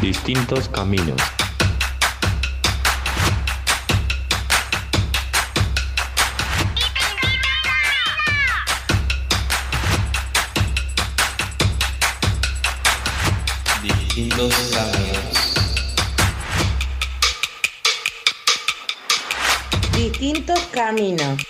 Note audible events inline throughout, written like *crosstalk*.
Distintos caminos. Distintos caminos. Distintos caminos.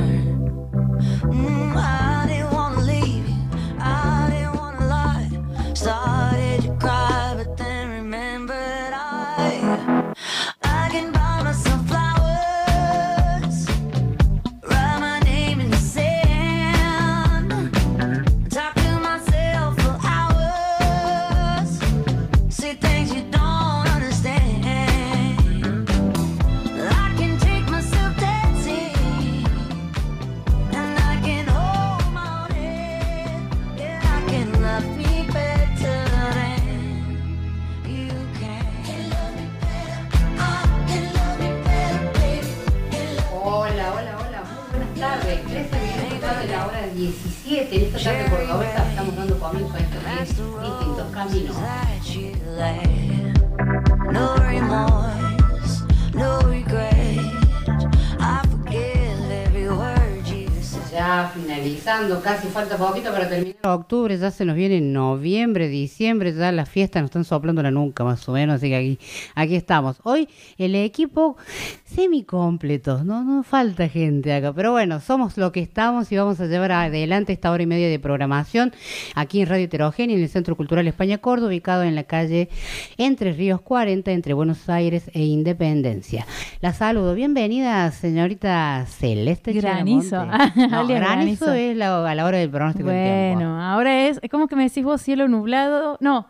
17. En esta tarde cordobesa estamos dando comienzo a esto que es Distintos Caminos. that you led. No remorse, no regret. I forgive every word you said. Ya finalizando, casi falta poquito para terminar. Octubre, ya se nos viene noviembre, diciembre, ya las fiestas nos están soplando la nuca más o menos, así que aquí, aquí estamos. Hoy el equipo semicompleto, no, no falta gente acá, pero bueno, somos lo que estamos y vamos a llevar adelante esta hora y media de programación aquí en Radio Heterogénea, en el Centro Cultural España Córdoba, ubicado en la calle Entre Ríos 40, entre Buenos Aires e Independencia. La saludo, bienvenida señorita Celeste Granizo. No, *laughs* granizo, es la- a la hora del pronóstico del tiempo. Bueno, ahora es, es como que me decís vos cielo nublado. No,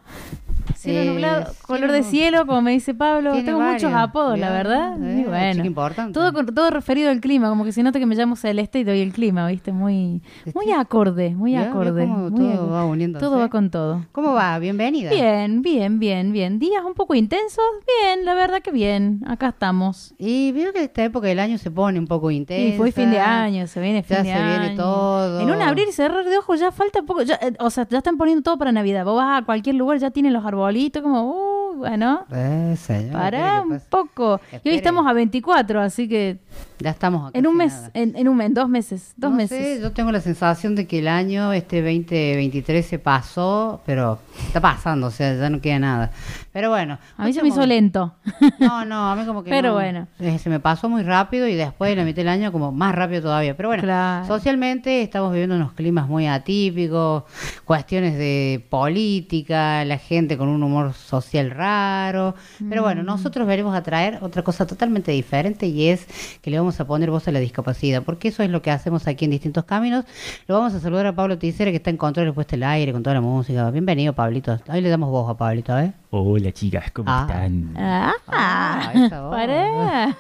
cielo Eh, nublado, cielo color de cielo, como me dice Pablo. Tiene Tengo muchos apodos, la verdad. eh, y bueno, importante. todo, todo referido al clima, como que se nota que me llamo Celeste y doy el clima, ¿viste? Muy, muy acorde, muy acorde. muy todo acorde. va uniéndose. Todo va con todo. ¿Cómo va? Bienvenida. Bien, bien, bien, bien. Días un poco intensos, bien, la verdad que bien. Acá estamos. Y veo que esta época del año se pone un poco intensa. Y fue fin de año, se viene fin Ya de se año. viene todo. En un abrir y cerrar de ojos ya falta poco. ya, eh, o sea, ya están poniendo todo para Navidad. Vos vas a cualquier lugar, ya tienen los arbolitos, como, uh, bueno. Eh, señor, Pará ¿qué un pasa? poco. Y hoy estamos a 24, así que Ya estamos acá. en un mes, en, en un mes, dos meses, dos No meses. sé, yo tengo la sensación de que el año este 2023 se pasó, pero está pasando, o sea, ya no queda nada. Pero bueno. A mí se me hizo lento. No, no, a mí como que Pero no. bueno. Eh, Se me pasó muy rápido y después de la mitad del año como más rápido todavía. Pero bueno, Claro. socialmente estamos viviendo unos climas muy atípicos, cuestiones de política, la gente con un humor social raro. Pero Mm. bueno, nosotros veremos a traer otra cosa totalmente diferente y es que le vamos a poner voz a la discapacidad, porque eso es lo que hacemos aquí en distintos caminos. Lo vamos a saludar a Pablo Ticera que está en control puesto el aire con toda la música. Bienvenido, Pablito. Hoy le damos voz a Pablito, ¿eh? Hola chicas, ¿cómo Ah. están? Ah, Ah, esa voz. pará.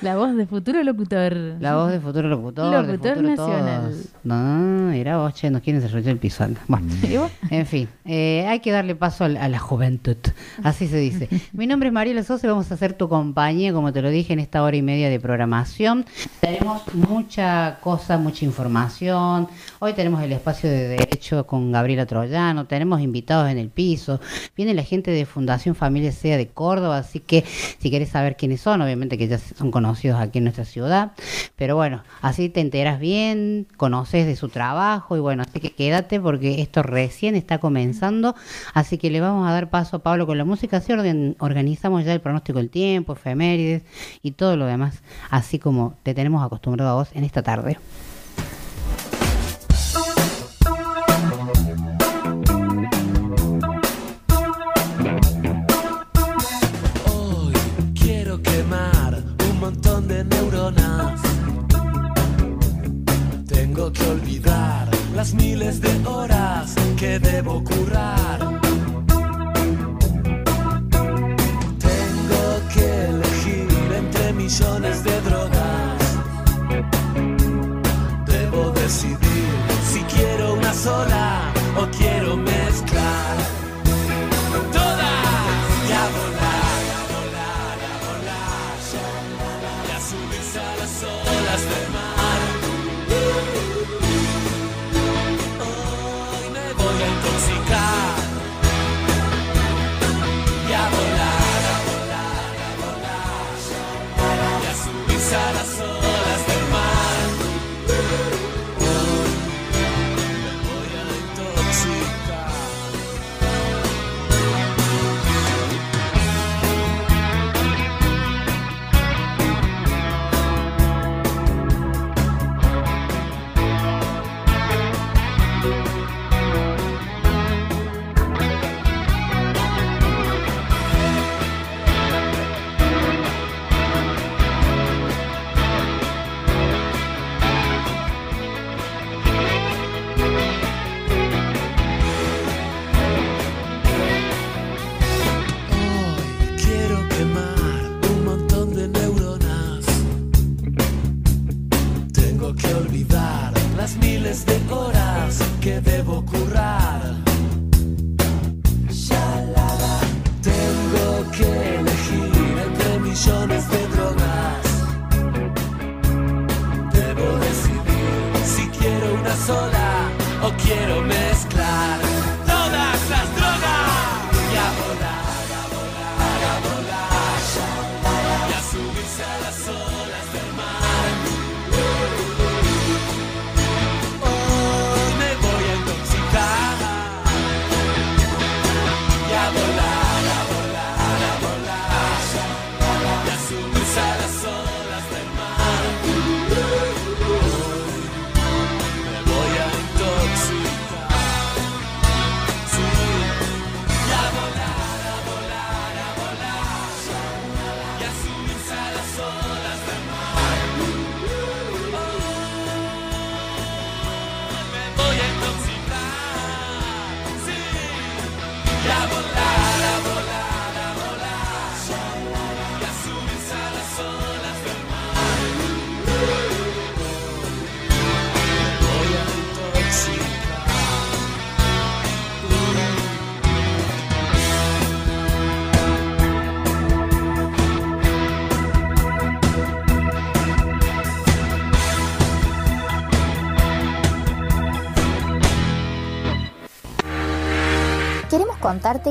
La voz de futuro locutor. La voz de futuro locutor. de Locutor futuro nacional. todos. No, mira vos, che, nos quieren desarrollar el piso. anda. Bueno, ¿Y vos? en fin, eh, hay que darle paso a, la- a la juventud. Así se dice. Mi nombre es Mariela Sosa y vamos a hacer tu compañía, como te lo dije, en esta hora y media de programación. Tenemos mucha cosa, mucha información. Hoy tenemos el espacio de derecho con Gabriela Troyano. Tenemos invitados en el piso. Viene la gente de Fundación Familia Sea de Córdoba, así que si quieres saber quiénes son, obviamente que ya son conocidos aquí en nuestra ciudad. Pero bueno, así te enteras bien, conoces de su trabajo y bueno, así que quédate porque esto recién está comenzando. Así que le vamos a dar paso a Pablo con la música. Así organizamos ya el pronóstico del tiempo, efemérides y todo lo demás, así como te tenemos acostumbrado a vos en esta tarde. Las miles de horas que debo currar. Tengo que elegir entre millones de drogas. Debo decidir si quiero una sola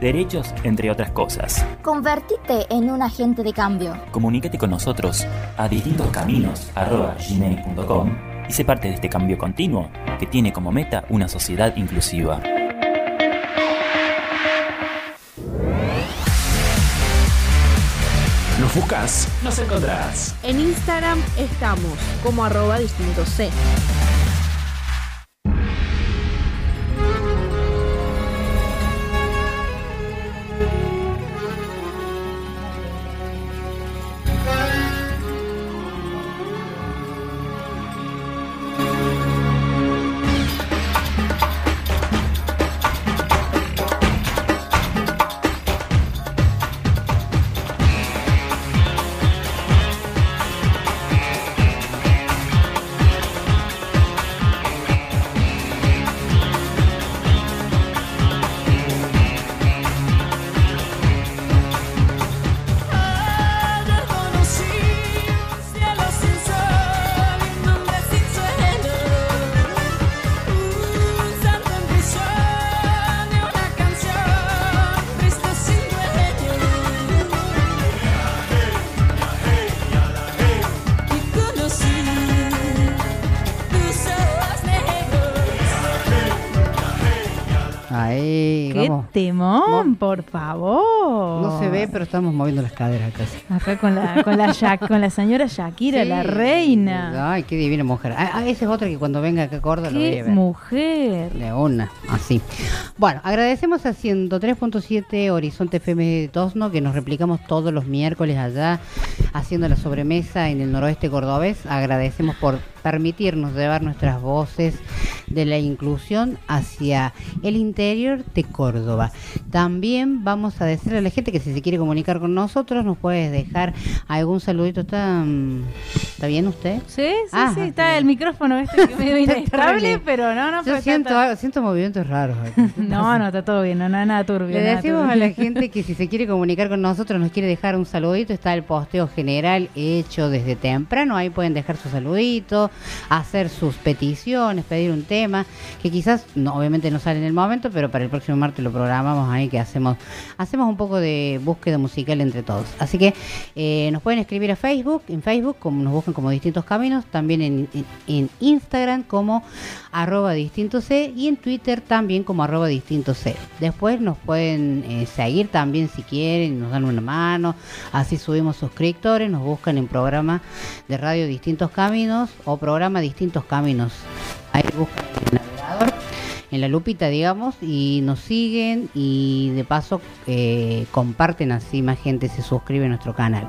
derechos, entre otras cosas. Convertite en un agente de cambio. Comunícate con nosotros a distintoscaminos.gmail.com y sé parte de este cambio continuo que tiene como meta una sociedad inclusiva. Nos buscas, nos encontrarás. En Instagram estamos como arroba distinto C. por favor! Pero estamos moviendo las caderas acá. Acá con la, con la, Sha- con la señora Shakira, Sí. la reina. Ay, qué divina mujer. Ah, ah, esa es otra que cuando venga acá a Córdoba lo voy ¡Qué a ver. mujer! De una, así. Bueno, agradecemos a 103.7 Horizonte FM de Tosno, que nos replicamos todos los miércoles allá, haciendo la sobremesa en el noroeste cordobés. Agradecemos por permitirnos llevar nuestras voces de la inclusión hacia el interior de Córdoba. También vamos a decirle a la gente que si se quiere comunicar con nosotros, nos puedes dejar algún saludito. ¿Está, mm, ¿está bien usted? Sí, sí, Ah, sí, está el micrófono este que *laughs* medio inestable, pero no, no, Yo siento, algo- siento movimientos raros. *laughs* No, no, está todo bien, no, no, nada turbio. Le nada decimos a la *laughs* gente que si se quiere comunicar con nosotros, nos quiere dejar un saludito, está el posteo general hecho desde temprano, ahí pueden dejar su saludito, hacer sus peticiones, pedir un tema, que quizás no, obviamente no sale en el momento, pero para el próximo martes lo programamos ahí, que hacemos, hacemos un poco de búsqueda musical entre todos. Así que eh, nos pueden escribir a Facebook, en Facebook, como nos buscan como distintos caminos, también en, Instagram como arroba distinto C y en Twitter también como arroba distinto C. Después nos pueden eh, seguir también si quieren, nos dan una mano, así subimos suscriptores, nos buscan en programa de radio Distintos Caminos o programa Distintos Caminos. Ahí buscan el navegador, en la lupita digamos, y nos siguen y de paso eh, comparten así más gente se suscribe a nuestro canal.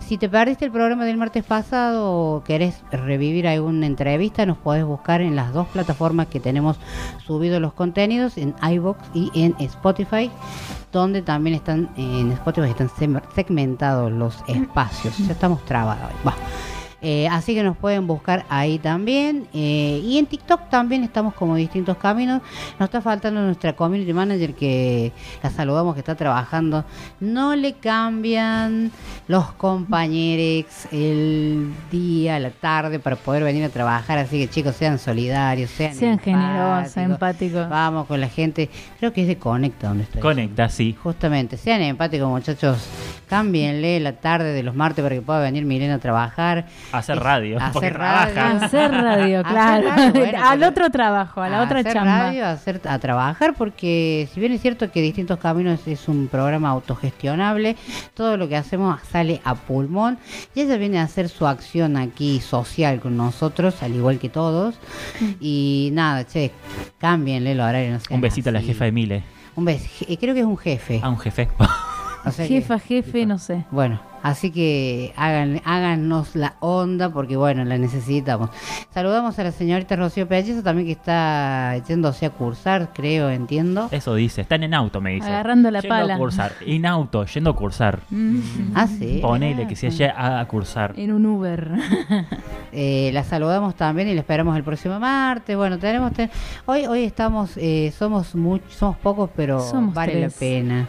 Si te perdiste el programa del martes pasado o querés revivir alguna entrevista, nos podés buscar en las dos plataformas que tenemos subidos los contenidos, en iBox y en Spotify, donde también están, en Spotify están segmentados los espacios. Ya estamos trabados. hoy. Eh, así que nos pueden buscar ahí también. eh, y en TikTok también estamos como distintos caminos. Nos está faltando nuestra community manager que la saludamos que está trabajando. No le cambian los compañeros el día, la tarde para poder venir a trabajar. Así que chicos, sean solidarios, sean, Sean generosos, empáticos. empáticos. Vamos con la gente. Creo que es de Conecta donde estoy. Conecta, sí. Justamente, sean empáticos muchachos, cámbienle la tarde de los martes para que pueda venir Milena a trabajar. Hacer radio, hacer porque radio. trabaja. Hacer radio, Hacer claro. radio, bueno, Al otro trabajo, a la otra hacer chamba. radio, a, hacer, a trabajar, porque si bien es cierto que Distintos Caminos es un programa autogestionable, todo lo que hacemos sale a pulmón y ella viene a hacer su acción aquí social con nosotros, al igual que todos. Y nada, che, cámbienle el horario. no Un besito a la jefa de Mile. Un beso, creo que es un jefe. A un jefe. O sea que- Jefa, jefe, no sé. bueno, así que hagan, háganos la onda porque bueno, la necesitamos. Saludamos a la señorita Rocío Pellezo también que está yéndose a cursar, creo, entiendo. Eso dice. Están en auto, me dice. Agarrando la Yendo pala. a cursar. En auto, yendo a cursar. Mm, Ah, sí. Ponele que se haya a cursar. En un Uber. *laughs* Eh, la saludamos también y la esperamos el próximo martes. Bueno, tenemos te- hoy hoy estamos eh, somos much- somos pocos, pero Somos vale tres. la pena.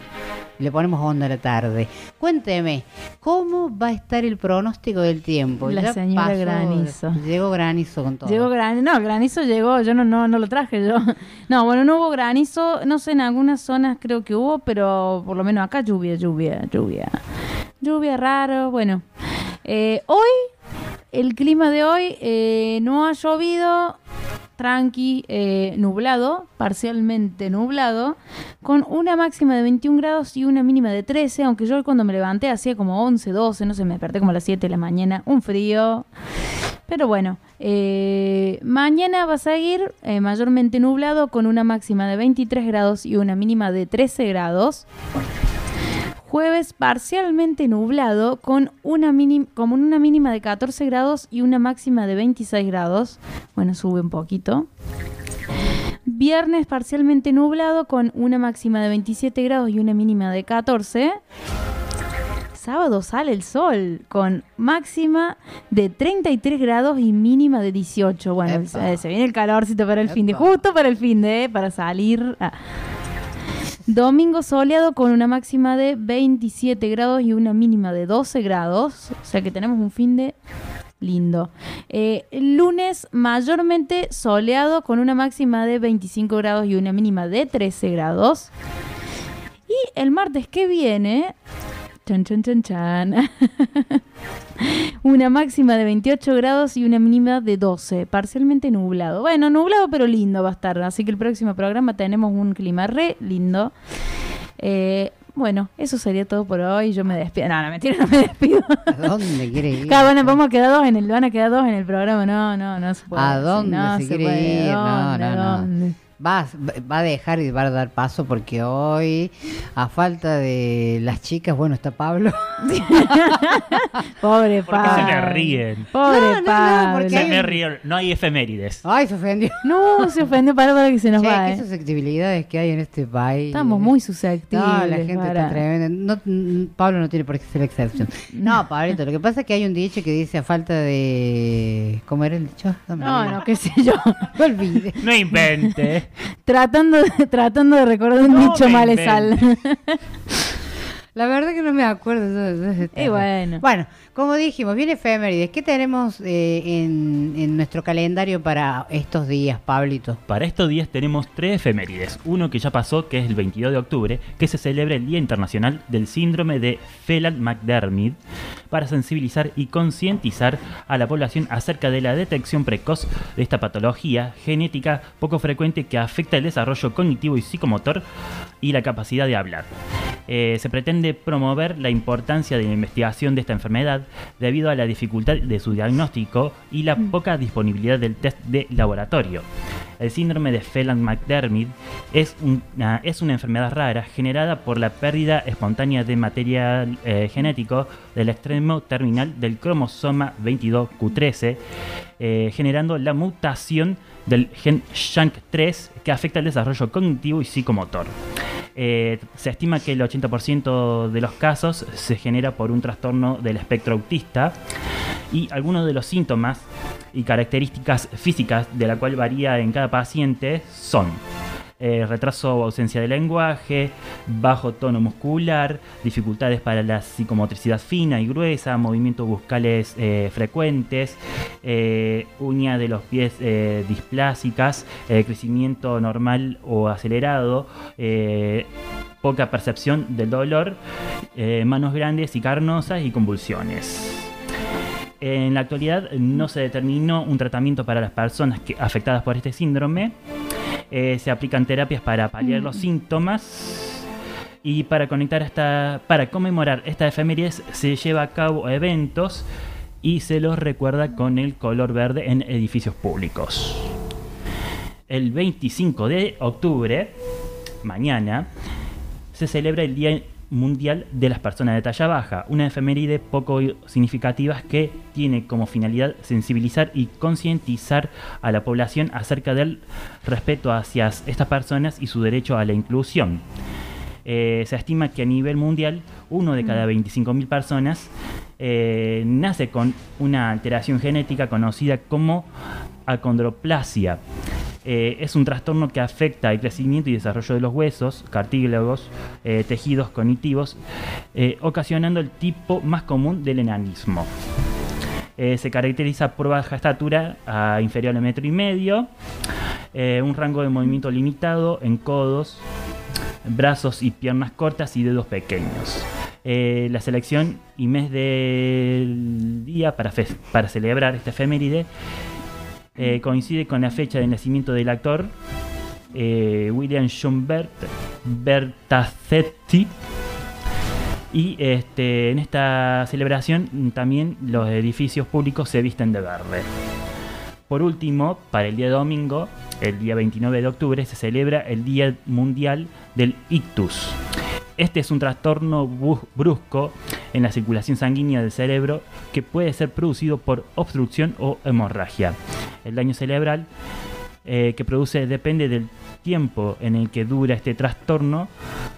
Le ponemos onda a la tarde. Cuénteme, ¿cómo va a estar el pronóstico del tiempo? La señora Granizo. Llegó granizo con todo. Llegó granizo, no, granizo llegó, yo no, no, no lo traje yo. *laughs* No, bueno, no hubo granizo, no sé, en algunas zonas creo que hubo, pero por lo menos acá lluvia, lluvia, lluvia. Lluvia raro, bueno. Eh, hoy, el clima de hoy eh, no ha llovido, tranqui, eh, nublado, parcialmente nublado, con una máxima de 21 grados y una mínima de 13, aunque yo cuando me levanté hacía como 11, 12, no sé, me desperté como a las 7 de la mañana, un frío. Pero bueno, eh, mañana va a seguir eh, mayormente nublado con una máxima de 23 grados y una mínima de 13 grados. Jueves parcialmente nublado con una, con una mínima de 14 grados y una máxima de 26 grados. Bueno, sube un poquito. Viernes parcialmente nublado con una máxima de 27 grados y una mínima de 14. Sábado sale el sol con máxima de 33 grados y mínima de 18. Bueno, Epa. se, viene el calorcito para el fin de, justo para el fin de, para salir. Ah. Domingo soleado con una máxima de 27 grados y una mínima de 12 grados. O sea que tenemos un fin de lindo. Eh, lunes mayormente soleado con una máxima de 25 grados y una mínima de 13 grados. Y el martes que viene Chan, chan, chan, chan. una máxima de 28 grados y una mínima de 12. Parcialmente nublado. Bueno, nublado pero lindo va a estar. Así que el próximo programa tenemos un clima re lindo. Eh, bueno, eso sería todo por hoy. Yo me despido. No, no, mentira, no me despido. ¿A dónde quiere ir? Claro, bueno, vamos a quedar dos en el, van a quedar dos en el programa. No, no, no se puede. ¿A dónde no se quiere puede. ir? No, ¿Dónde, no, no. dónde? Va, va a dejar y va a dar paso porque hoy, a falta de las chicas, bueno, está Pablo. *laughs* Pobre ¿Por qué se Pablo. me ríen? Pobre No, no, no, Pablo. porque Se hay me ríen. No hay efemérides. Ay, se ofendió. No, se ofendió para, para que se nos Che, va. qué eh. susceptibilidades que hay en este país. Estamos muy susceptibles. No, la gente para. está tremenda. No, Pablo no tiene por qué ser la excepción. No, Pablito, lo que pasa es que hay un dicho que dice a falta de... ¿Cómo era el dicho? No, no, qué sé yo. Olvidé. *laughs* No invente. Tratando, de, *laughs* tratando de recordar un No dicho malesal. *laughs* La verdad que no me acuerdo. de- ese Y tema. bueno. Bueno, como dijimos, viene efemérides. ¿Qué tenemos eh, en, en nuestro calendario para estos días, Pablito? Para estos días tenemos tres efemérides. Uno que ya pasó, que es el 22 de octubre, que se celebra el Día Internacional del Síndrome de Phelan-McDermid, para sensibilizar y concientizar a la población acerca de la detección precoz de esta patología genética poco frecuente que afecta el desarrollo cognitivo y psicomotor y la capacidad de hablar. Eh, se pretende promover la importancia de la investigación de esta enfermedad debido a la dificultad de su diagnóstico y la poca disponibilidad del test de laboratorio. El síndrome de Phelan-McDermid es una, es una enfermedad rara generada por la pérdida espontánea de material eh, genético del extremo terminal del cromosoma 22q13, eh, generando la mutación del gen SHANK3 que afecta el desarrollo cognitivo y psicomotor. Eh, se estima que el 80% de los casos se genera por un trastorno del espectro autista y algunos de los síntomas y características físicas de la cual varía en cada paciente son eh, retraso o ausencia de lenguaje, bajo tono muscular, dificultades para la psicomotricidad fina y gruesa, movimientos buscales eh, frecuentes, eh, uñas de los pies displásicas, crecimiento normal o acelerado, poca percepción del dolor, manos grandes y carnosas y convulsiones. En la actualidad no se determinó un tratamiento para las personas que, afectadas por este síndrome. Eh, se aplican terapias para paliar los síntomas. Y para conectar esta, para conmemorar esta efemérides se lleva a cabo eventos y se los recuerda con el color verde en edificios públicos. El 25 de octubre, mañana, se celebra el Día Mundial de las Personas de Talla Baja, una efeméride poco significativa que tiene como finalidad sensibilizar y concientizar a la población acerca del respeto hacia estas personas y su derecho a la inclusión. Eh, se estima que a nivel mundial uno de cada 25.000 personas eh, nace con una alteración genética conocida como acondroplasia. Eh, es un trastorno que afecta el crecimiento y desarrollo de los huesos, cartílagos, eh, tejidos cognitivos, eh, ocasionando el tipo más común del enanismo. Se caracteriza por baja estatura, inferior a metro y medio, un rango de movimiento limitado en codos, brazos y piernas cortas y dedos pequeños. La selección y mes del día para, para celebrar esta efeméride eh, coincide con la fecha de nacimiento del actor eh, William John Bert, Bertacetti. Y este, en esta celebración también los edificios públicos se visten de verde. Por último, para el día domingo, el día 29 de octubre, se celebra el Día Mundial del Ictus. Este es un trastorno brusco en la circulación sanguínea del cerebro que puede ser producido por obstrucción o hemorragia. El daño cerebral eh, que produce depende del tiempo en el que dura este trastorno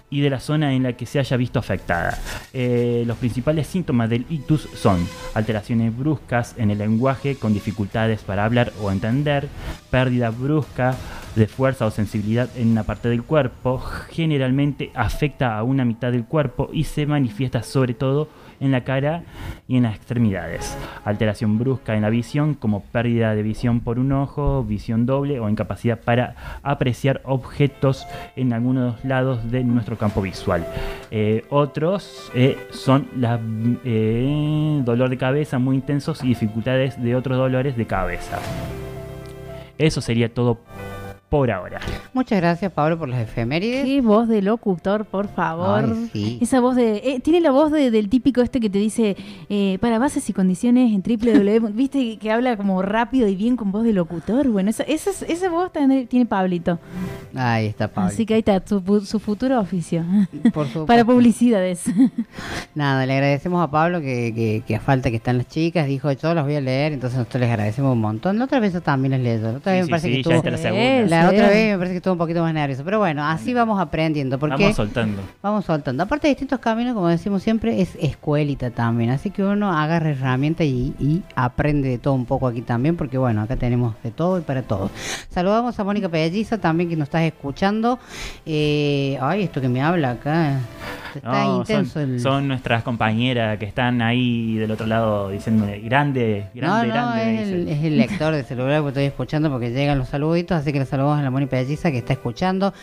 y de la zona en la que se haya visto afectada. Eh, los principales síntomas del ictus son alteraciones bruscas en el lenguaje con dificultades para hablar o entender, pérdida brusca de fuerza o sensibilidad en una parte del cuerpo, generalmente afecta a una mitad del cuerpo y se manifiesta sobre todo en la cara y en las extremidades. Alteración brusca en la visión como pérdida de visión por un ojo, visión doble o incapacidad para apreciar objetos en algunos lados de nuestro campo visual. Eh, otros eh, son la eh, dolor de cabeza muy intensos y dificultades de otros dolores de cabeza. Eso sería todo por ahora. Muchas gracias, Pablo, por las efemérides. Qué voz de locutor, por favor. Ay, sí. Esa voz de. eh, tiene la voz de- del típico este que te dice eh, para bases y condiciones en www. *laughs* ¿Viste? Que habla como rápido y bien con voz de locutor. Bueno, esa, esa, esa voz también tiene Pablito. Ahí está, Pablo. Así que ahí está su, su futuro oficio. *laughs* Por supuesto. para publicidades. *laughs* Nada, le agradecemos a Pablo que, que, que a falta que están las chicas, dijo yo las voy a leer, entonces nosotros les agradecemos un montón. La otra vez yo también les la otra vez sí, me parece sí, que estuvo, la segunda. la Otra vez me parece que estuvo un poquito más nervioso, pero bueno, así vamos aprendiendo, porque Vamos soltando. vamos soltando. Aparte de distintos caminos, como decimos siempre, es escuelita también, así que uno agarra herramientas y, y aprende de todo un poco aquí también, porque bueno, acá tenemos de todo y para todos. Saludamos a Mónica Pelliza también que nos estás escuchando. Eh, ay, esto que me habla acá. Está No, intenso son, el... son nuestras compañeras que están ahí del otro lado diciendo grande, grande, no, no, grande. es el, dicen. es el lector de celular que estoy escuchando porque llegan los saluditos, así que le saludamos a la Moni Pelliza que está escuchando.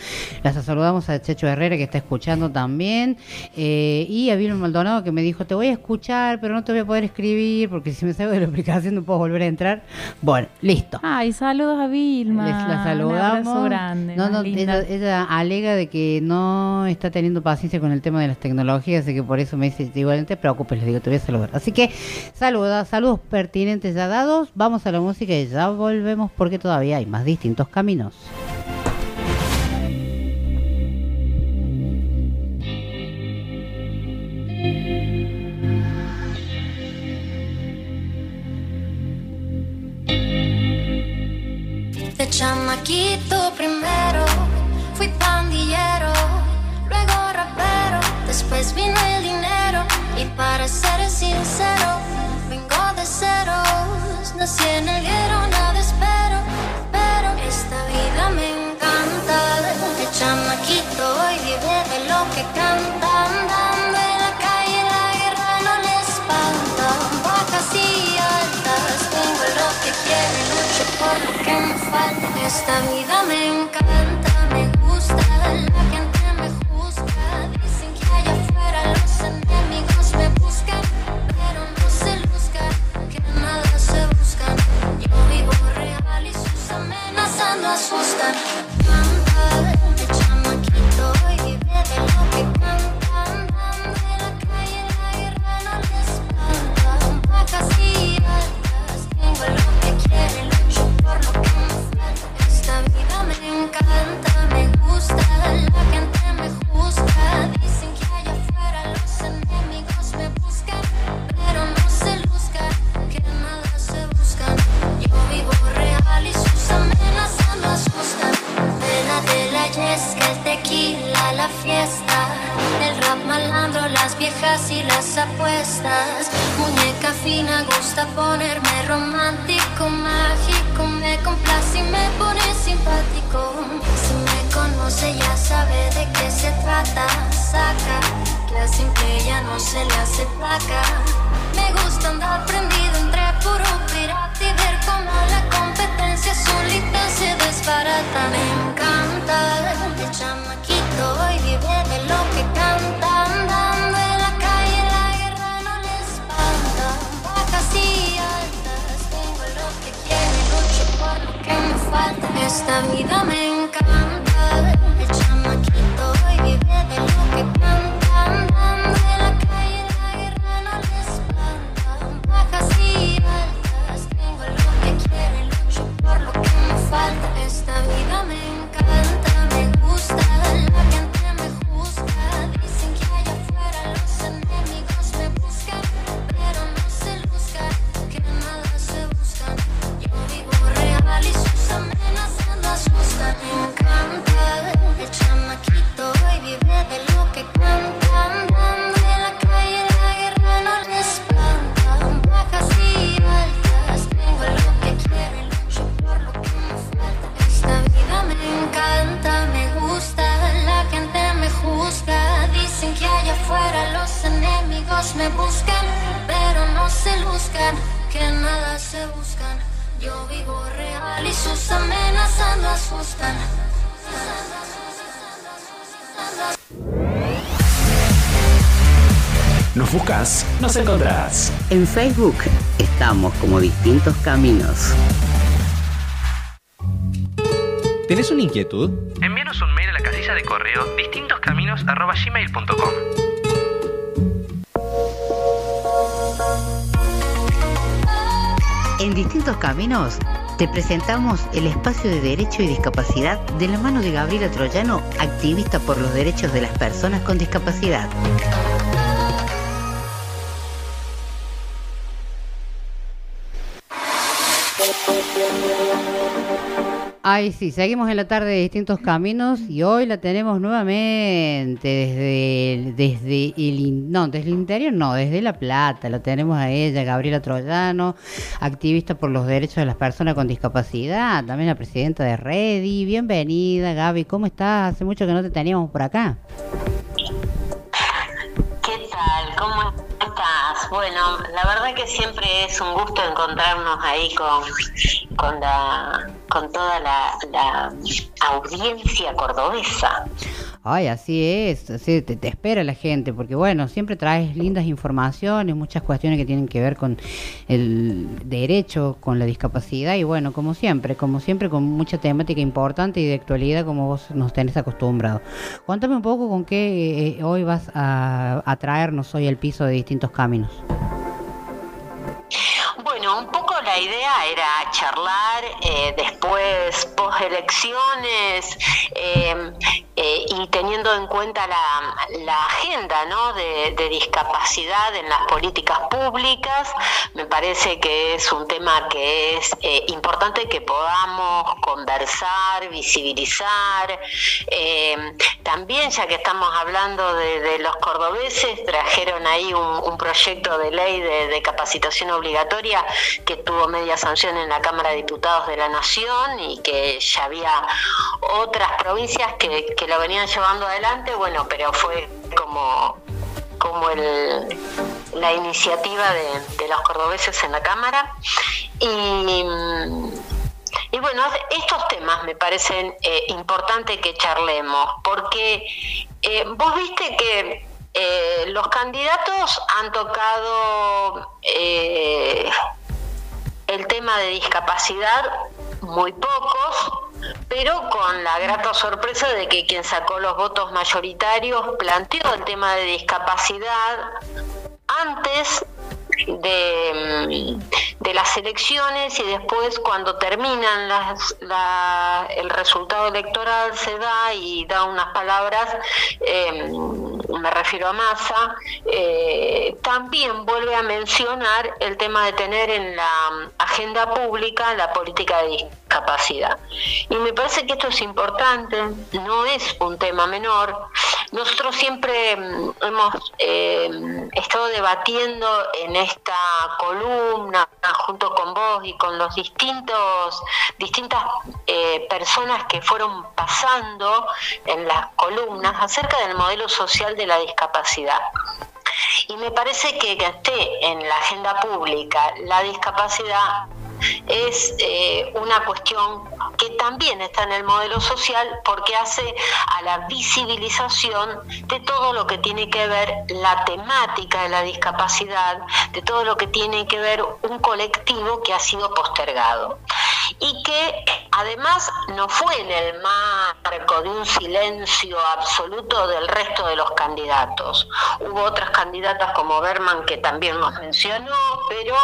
Las saludamos a Checho Herrera que está escuchando también. Eh, y a Vilma Maldonado que me dijo, te voy a escuchar, pero no te voy a poder escribir porque si me salgo de la aplicación no puedo volver a entrar. Bueno, listo. Ay, saludos a Vilma. Les la saludamos. grande. No, no, ella, ella alega de que no está teniendo paciencia con el tema de las tecnologías, así que por eso me dice, igual no te preocupes, le digo, te voy a saludar. Así que saluda, saludos pertinentes ya dados, vamos a la música y ya volvemos porque todavía hay más distintos caminos. De chamaquito primero fui pandillero, luego rapero, después vino el dinero y para ser sincero vengo de ceros, nací en el guero, nada espero, pero esta vida me encanta. De chamaquito hoy vive de lo que canta, andando en la calle la guerra no le espanta, bajas y altas, tengo lo que quiero y lucho por lo que me falta. Esta vida me encanta, me gusta, la gente no asustan. Canta, de chamaquito y de lo que canta. Andando en la calle, la guerra no le espanta. Bajas y altas, tengo lo que quiero y lucho por lo que me falta. Esta vida me encanta, me gusta, la gente me juzga. Dicen que de la yesca, el tequila, la fiesta. El rap malandro, las viejas y las apuestas. Muñeca fina, gusta ponerme romántico, mágico. Me complace y me pone simpático. Si me conoce, ya sabe de qué se trata. Saca que a simple ya no se le hace placa. Me gusta andar prendido entre puro pirata y ver cómo la competencia solita se desbarata. Me encanta el chamaquito y vive de lo que canta. Andando en la calle, la guerra no le espanta. Bajas y altas, tengo lo que quiero y lucho por lo que me falta. Esta vida me Facebook estamos como distintos caminos. ¿Tenés una inquietud? Envíanos un mail a la casilla de correo distintoscaminos.gmail.com En distintos caminos te presentamos el espacio de derecho y discapacidad de la mano de Gabriela Troyano, activista por los derechos de las personas con discapacidad. Ay, sí, seguimos en la tarde de distintos caminos y hoy la tenemos nuevamente desde el, desde el no, desde el interior no, desde La Plata, la tenemos a ella, Gabriela Troyano, activista por los derechos de las personas con discapacidad, también la presidenta de Redi. Bienvenida, Gaby, ¿cómo estás? Hace mucho que no te teníamos por acá. ¿Qué tal? ¿Cómo? Bueno, la verdad que siempre es un gusto encontrarnos ahí con, con, la, con toda la, la audiencia cordobesa. Ay, así es, así te, te espera la gente, porque bueno, siempre traes lindas informaciones, muchas cuestiones que tienen que ver con el derecho, con la discapacidad y bueno, como siempre, como siempre con mucha temática importante y de actualidad como vos nos tenés acostumbrado. Cuéntame un poco con qué eh, hoy vas a, a traernos hoy al piso de distintos caminos. Bueno, un poco la idea era charlar eh, después, post elecciones, eh, eh, y teniendo en cuenta la, agenda ¿no? de, discapacidad en las políticas públicas, me parece que es un tema que es eh, importante que podamos conversar, visibilizar. Eh, también, ya que estamos hablando de, los cordobeses, trajeron ahí un, proyecto de ley de, de capacitación obligatoria que tuvo media sanción en la Cámara de Diputados de la Nación y que ya había otras provincias que, que lo venían llevando adelante, bueno, pero fue como, como el, la iniciativa de, los cordobeses en la Cámara. Y, y bueno, estos temas me parecen eh, importantes que charlemos, porque eh, vos viste que eh, los candidatos han tocado el tema de discapacidad, muy pocos, pero con la grata sorpresa de que quien sacó los votos mayoritarios planteó el tema de discapacidad antes de, mm, de las elecciones y después cuando terminan las, la- el resultado electoral se da y da unas palabras, eh, me refiero a Massa, eh, también vuelve a mencionar el tema de tener en la agenda pública la política de discapacidad. Y me parece que esto es importante, no es un tema menor. Nosotros siempre mm, hemos eh, estado debatiendo en esta columna junto con vos y con los distintos distintas eh, personas que fueron pasando en las columnas acerca del modelo social de la discapacidad. Y me parece que que esté en la agenda pública la discapacidad es eh, una cuestión que también está en el modelo social porque hace a la visibilización de todo lo que tiene que ver la temática de la discapacidad, de todo lo que tiene que ver un colectivo que ha sido postergado y que además no fue en el marco de un silencio absoluto del resto de los candidatos. Hubo otras candidatas como Berman que también nos mencionó, pero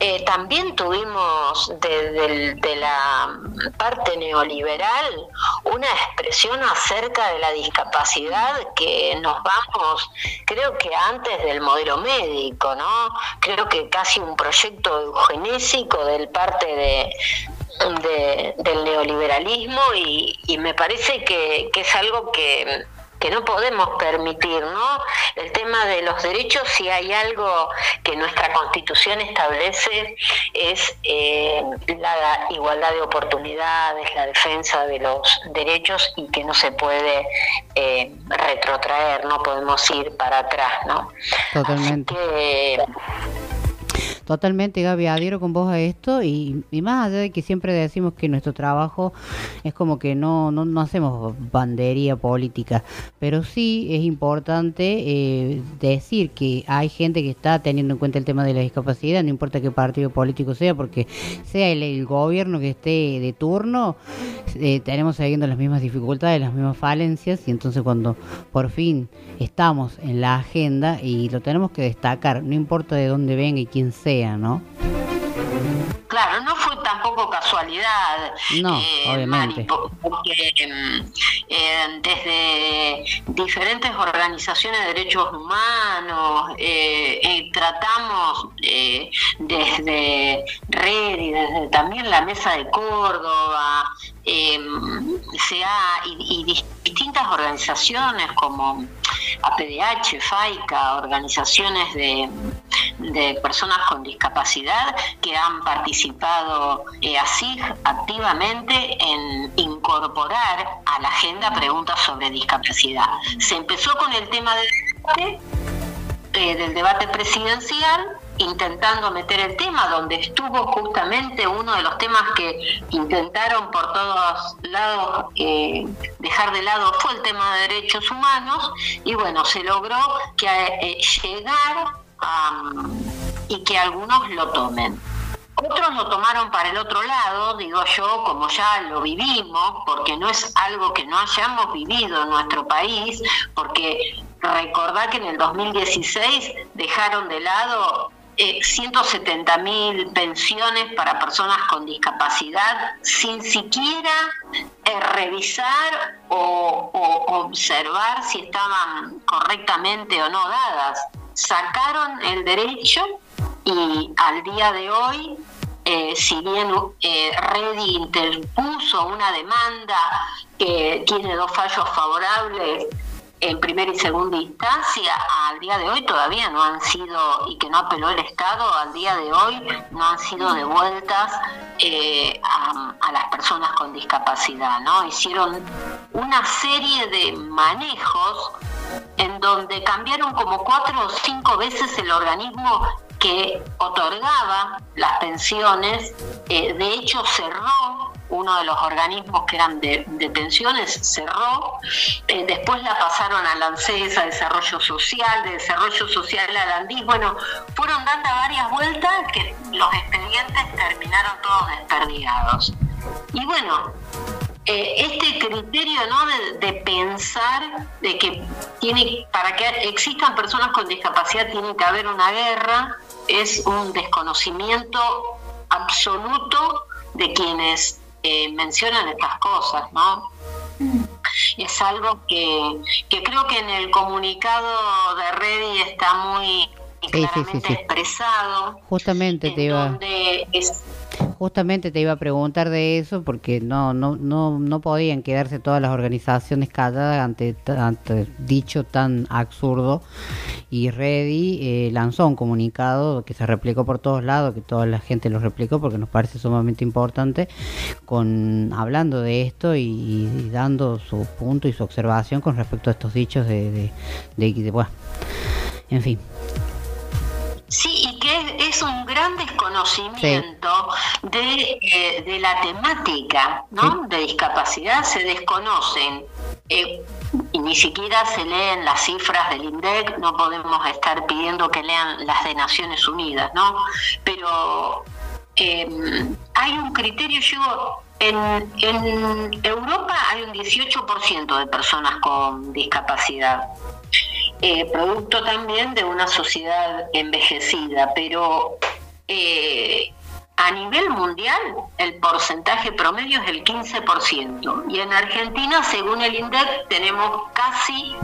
eh, también tuvimos de, de- de la parte neoliberal una expresión acerca de la discapacidad que nos vamos, creo que antes del modelo médico, ¿no? Creo que casi un proyecto eugenésico del parte de, de- del neoliberalismo y, y me parece que, que es algo que, que no podemos permitir, ¿no? El tema de los derechos, si hay algo que nuestra constitución establece, es eh, la igualdad de oportunidades, la defensa de los derechos y que no se puede eh, retrotraer, no podemos ir para atrás, ¿no? Totalmente. Que, Totalmente, Gaby, adhiero con vos a esto y, y más allá de que siempre decimos que nuestro trabajo es como que no, no, no hacemos bandería política, pero sí es importante eh, decir que hay gente que está teniendo en cuenta el tema de la discapacidad, no importa qué partido político sea, porque sea el, gobierno que esté de turno, eh, tenemos siguiendo las mismas dificultades, las mismas falencias y entonces cuando por fin estamos en la agenda y lo tenemos que destacar, no importa de dónde venga y quién sea, ¿no? Claro, no fue tampoco casualidad. No, eh, obviamente. Mari, po- porque em, eh, desde diferentes organizaciones de derechos humanos eh, eh, tratamos desde Red y desde también la Mesa de Córdoba, em, se ha- y, y dis- distintas organizaciones como APDH, FAICA, organizaciones de, de personas con discapacidad que han participado eh, así activamente en incorporar a la agenda preguntas sobre discapacidad. Se empezó con el tema del debate, eh, del debate presidencial intentando meter el tema donde estuvo justamente uno de los temas que intentaron por todos lados eh, dejar de lado fue el tema de derechos humanos y bueno se logró que eh, llegar y que algunos lo tomen. Otros lo tomaron para el otro lado, digo yo, como ya lo vivimos, porque no es algo que no hayamos vivido en nuestro país, porque recordá que en el 2016 dejaron de lado eh, 170 mil pensiones para personas con discapacidad sin siquiera eh, revisar o, observar si estaban correctamente o no dadas. Sacaron el derecho y al día de hoy, eh, si bien eh, Redi interpuso una demanda que tiene dos fallos favorables en primera y segunda instancia, al día de hoy todavía no han sido, y que no apeló el Estado, al día de hoy no han sido devueltas eh, a, las personas con discapacidad, ¿no? Hicieron una serie de manejos en donde cambiaron como cuatro o cinco veces el organismo que otorgaba las pensiones, eh, de hecho cerró uno de los organismos que eran de, de pensiones, cerró, eh, después la pasaron a la ANSES, a Desarrollo Social, de Desarrollo Social a la ANDIS, bueno, fueron dando varias vueltas que los expedientes terminaron todos desperdigados. Y bueno, eh, este criterio ¿no? de, de pensar de que tiene para que existan personas con discapacidad tiene que haber una guerra es un desconocimiento absoluto de quienes eh, mencionan estas cosas, ¿no? Es algo que, que creo que en el comunicado de Reddy está muy Sí, sí, sí, claramente sí. expresado, Justamente te iba... donde es, Justamente te iba a preguntar de eso porque no no no no podían quedarse todas las organizaciones calladas ante, ante dicho tan absurdo. Y Ready eh, lanzó un comunicado que se replicó por todos lados que toda la gente lo replicó porque nos parece sumamente importante con hablando de esto y, dando su punto y su observación con respecto a estos dichos de, de, de- de- bueno en fin Sí, y que es, un gran desconocimiento de, eh, de la temática ¿no? de discapacidad. Se desconocen eh, y ni siquiera se leen las cifras del INDEC. No podemos estar pidiendo que lean las de Naciones Unidas, ¿no? Pero eh, hay un criterio, yo en, en Europa hay un 18% de personas con discapacidad, eh, producto también de una sociedad envejecida, pero eh, a nivel mundial el porcentaje promedio es el 15% y en Argentina, según el INDEC, tenemos casi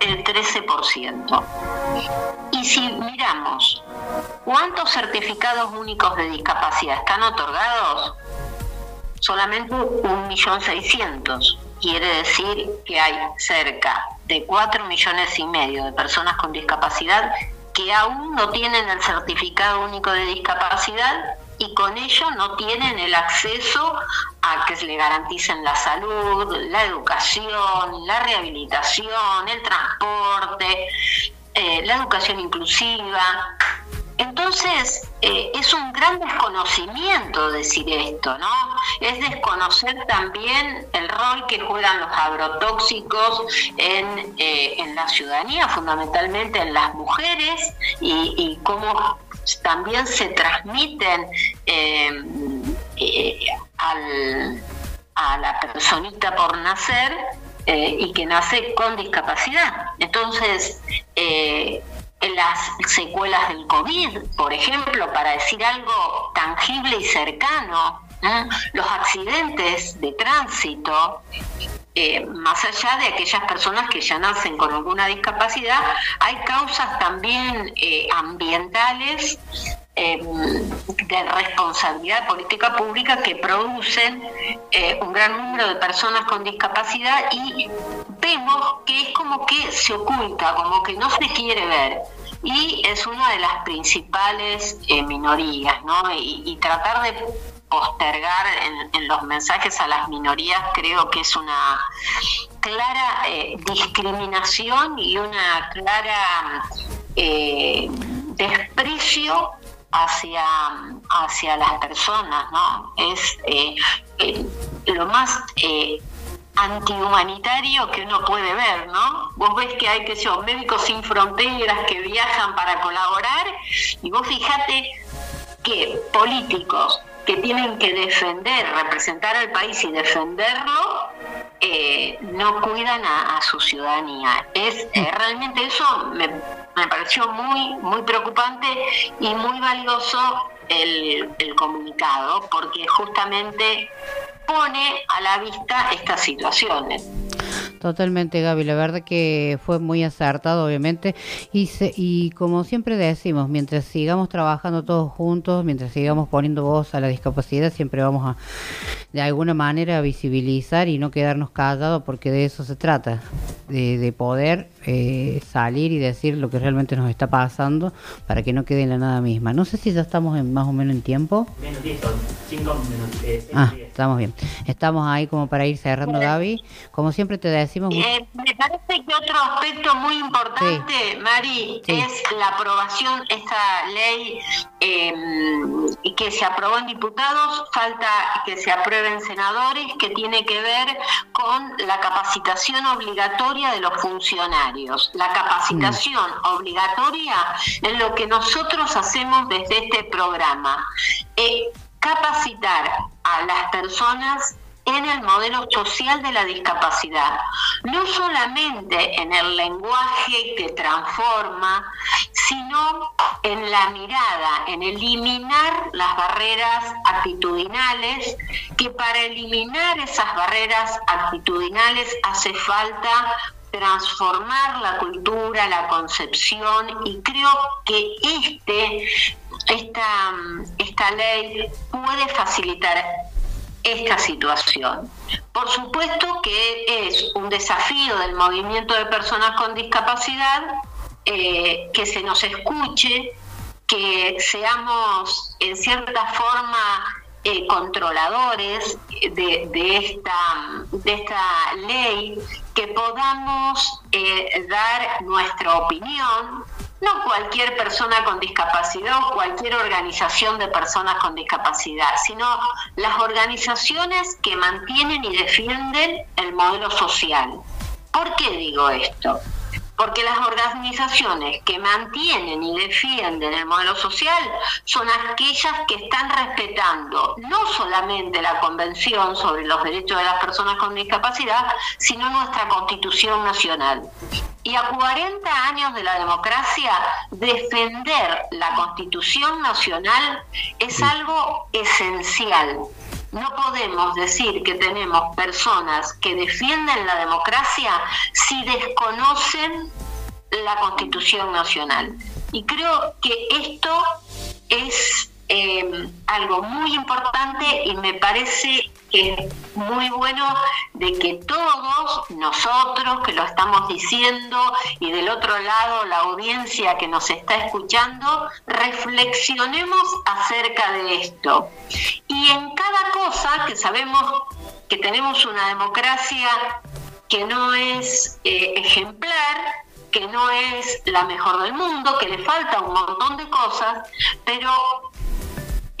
el 13%. Y si miramos cuántos certificados únicos de discapacidad están otorgados, solamente 1.600.000. Quiere decir que hay cerca de 4 millones y medio de personas con discapacidad que aún no tienen el certificado único de discapacidad y con ello no tienen el acceso a que se le garanticen la salud, la educación, la rehabilitación, el transporte, eh, la educación inclusiva. Entonces, eh, es un gran desconocimiento decir esto, ¿no? Es desconocer también el rol que juegan los agrotóxicos en, eh, en la ciudadanía, fundamentalmente en las mujeres, y, cómo también se transmiten eh, eh, al- a la personita por nacer y que nace con discapacidad. Entonces, eh, las secuelas del COVID, por ejemplo, para decir algo tangible y cercano, ¿no? los accidentes de tránsito, eh, más allá de aquellas personas que ya nacen con alguna discapacidad, hay causas también eh, ambientales eh, de responsabilidad política pública que producen eh, un gran número de personas con discapacidad y vemos que es como que se oculta, como que no se quiere ver. Y es una de las principales eh, minorías, ¿no? Y, tratar de postergar en, en los mensajes a las minorías creo que es una clara eh, discriminación y una clara desprecio hacia, hacia las personas, ¿no? Es eh, lo más eh, antihumanitario que uno puede ver, ¿no? Vos ves que hay, que yo, médicos sin fronteras que viajan para colaborar y vos fíjate que políticos que tienen que defender, representar al país y defenderlo, eh, no cuidan a, a su ciudadanía. Es eh, realmente eso me, me pareció muy muy preocupante y muy valioso el, el comunicado, porque justamente pone a la vista estas situaciones. Totalmente, Gaby. La verdad que fue muy acertado, obviamente. Y, se- y como siempre decimos, mientras sigamos trabajando todos juntos, mientras sigamos poniendo voz a la discapacidad, siempre vamos a, de alguna manera, visibilizar y no quedarnos callados, porque de eso se trata, de, de poder eh, salir y decir lo que realmente nos está pasando para que no quede en la nada misma. No sé si ya estamos en, más o menos en tiempo. Menos 10, 5 minutos. eh, seis, Ah, estamos bien. Estamos ahí como para ir cerrando, Gaby. Como siempre te decimos... Eh, me parece que otro aspecto muy importante, Mari, Sí. es la aprobación, esta ley eh, que se aprobó en diputados, falta que se apruebe en senadores, que tiene que ver con la capacitación obligatoria de los funcionarios. La capacitación obligatoria en lo que nosotros hacemos desde este programa. Eh, capacitar a las personas en el modelo social de la discapacidad, no solamente en el lenguaje que transforma, sino en la mirada, en eliminar las barreras actitudinales, que para eliminar esas barreras actitudinales hace falta transformar la cultura, la concepción y creo que este esta, esta ley puede facilitar esta situación. Por supuesto que es un desafío del movimiento de personas con discapacidad eh, que se nos escuche, que seamos en cierta forma eh, controladores de, de esta, de esta ley, que podamos eh, dar nuestra opinión, no cualquier persona con discapacidad o cualquier organización de personas con discapacidad, sino las organizaciones que mantienen y defienden el modelo social. ¿Por qué digo esto? Porque las organizaciones que mantienen y defienden el modelo social son aquellas que están respetando no solamente la Convención sobre los Derechos de las Personas con Discapacidad, sino nuestra Constitución Nacional. Y a 40 años de la democracia, defender la Constitución Nacional es algo esencial. No podemos decir que tenemos personas que defienden la democracia si desconocen la Constitución Nacional. Y creo que esto es eh, algo muy importante y me parece que es muy bueno de que todos nosotros que lo estamos diciendo y del otro lado la audiencia que nos está escuchando, reflexionemos acerca de esto. Y en cada cosa que sabemos que tenemos una democracia que no es eh, ejemplar, que no es la mejor del mundo, que le falta un montón de cosas, pero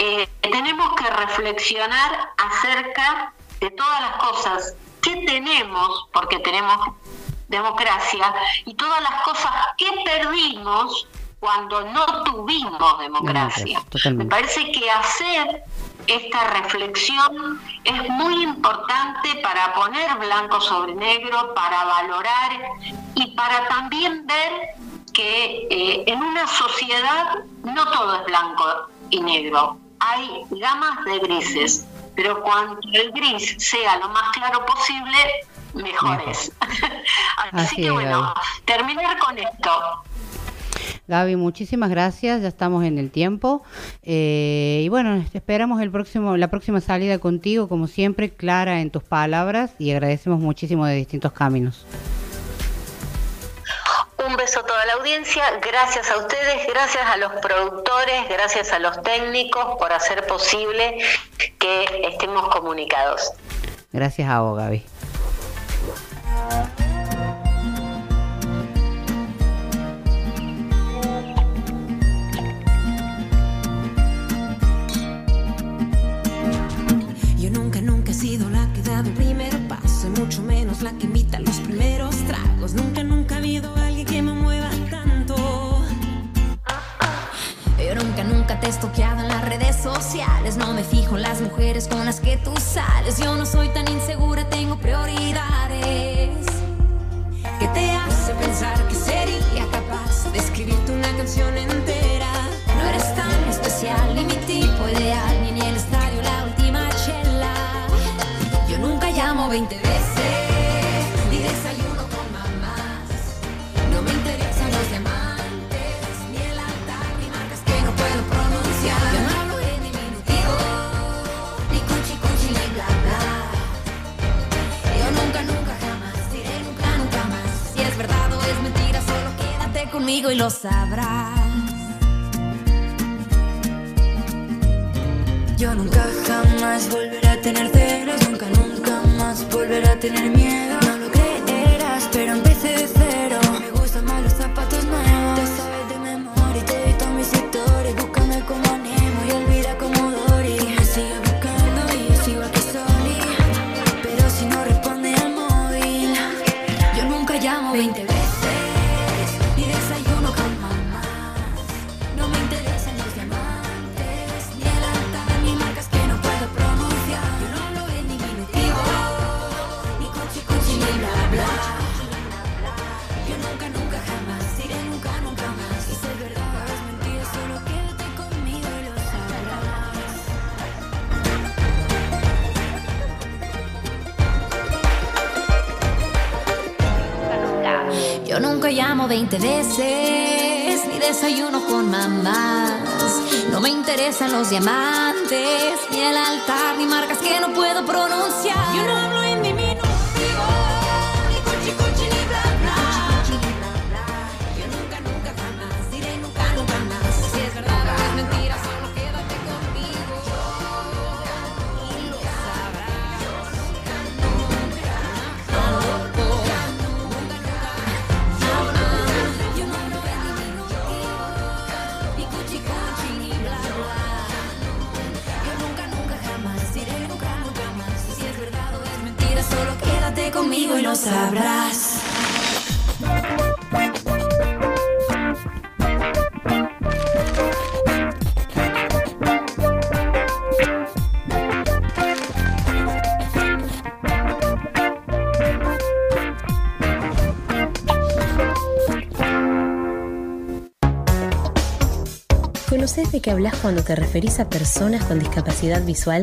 eh, tenemos que reflexionar acerca de todas las cosas que tenemos, porque tenemos democracia, y todas las cosas que perdimos cuando no tuvimos democracia. Me parece que hacer esta reflexión es muy importante para poner blanco sobre negro, para valorar y para también ver que eh, en una sociedad no todo es blanco y negro, hay gamas de grises, pero cuando el gris sea lo más claro posible, mejor Mejor. es. *laughs* Así, Así que es, bueno, Gaby. terminar con esto. Gaby, muchísimas gracias, ya estamos en el tiempo. Eh, y bueno, esperamos el próximo, la próxima salida contigo, como siempre, clara en tus palabras y agradecemos muchísimo de distintos caminos. Un beso a toda la audiencia, gracias a ustedes, gracias a los productores, gracias a los técnicos por hacer posible que estemos comunicados. Gracias a vos, Gaby. Yo nunca, nunca he sido la que da el primer paso, y mucho menos la que invita los primeros tragos. Nunca, nunca ha habido nunca, te he estoqueado en las redes sociales. No me fijo en las mujeres con las que tú sales. Yo no soy tan insegura, tengo prioridades. ¿Qué te hace pensar que sería capaz de escribirte una canción entera? No eres tan especial, ni mi tipo ideal, ni en el estadio la última chela. Yo nunca llamo 20 y lo sabrás. Yo nunca jamás volveré a tener celos, nunca, nunca más volveré a tener miedo. Llamo 20 veces, ni desayuno con mamás. No me interesan los diamantes, ni el altar, ni marcas que no puedo pronunciar. ¿Conoces de qué hablas cuando te referís a personas con discapacidad visual?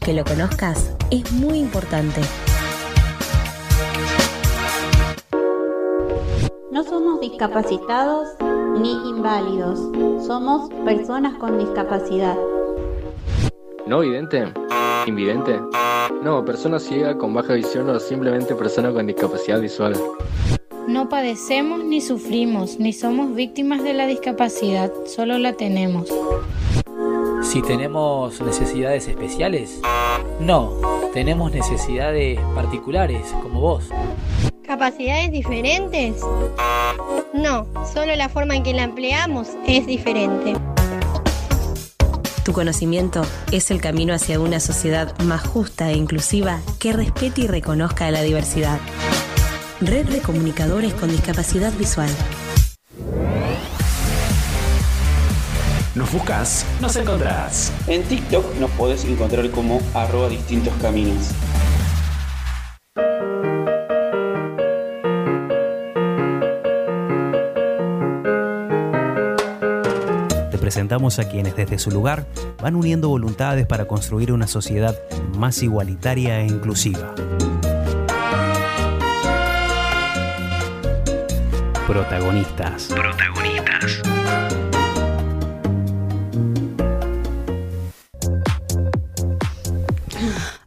Que lo conozcas es muy importante. No somos discapacitados ni inválidos, somos personas con discapacidad. ¿No vidente? ¿Invidente? No, persona ciega con baja visión o simplemente persona con discapacidad visual. No padecemos ni sufrimos, ni somos víctimas de la discapacidad, solo la tenemos. Si tenemos necesidades especiales, no, tenemos necesidades particulares, como vos. capacidades diferentes? No, solo la forma en que la empleamos es diferente. Tu conocimiento es el camino hacia una sociedad más justa e inclusiva que respete y reconozca a la diversidad. Red de Comunicadores con Discapacidad Visual. Nos buscas, nos encontrás. En TikTok nos podés encontrar como arroba distintos caminos. Te presentamos a quienes desde su lugar van uniendo voluntades para construir una sociedad más igualitaria e inclusiva. Protagonistas. Protagonistas.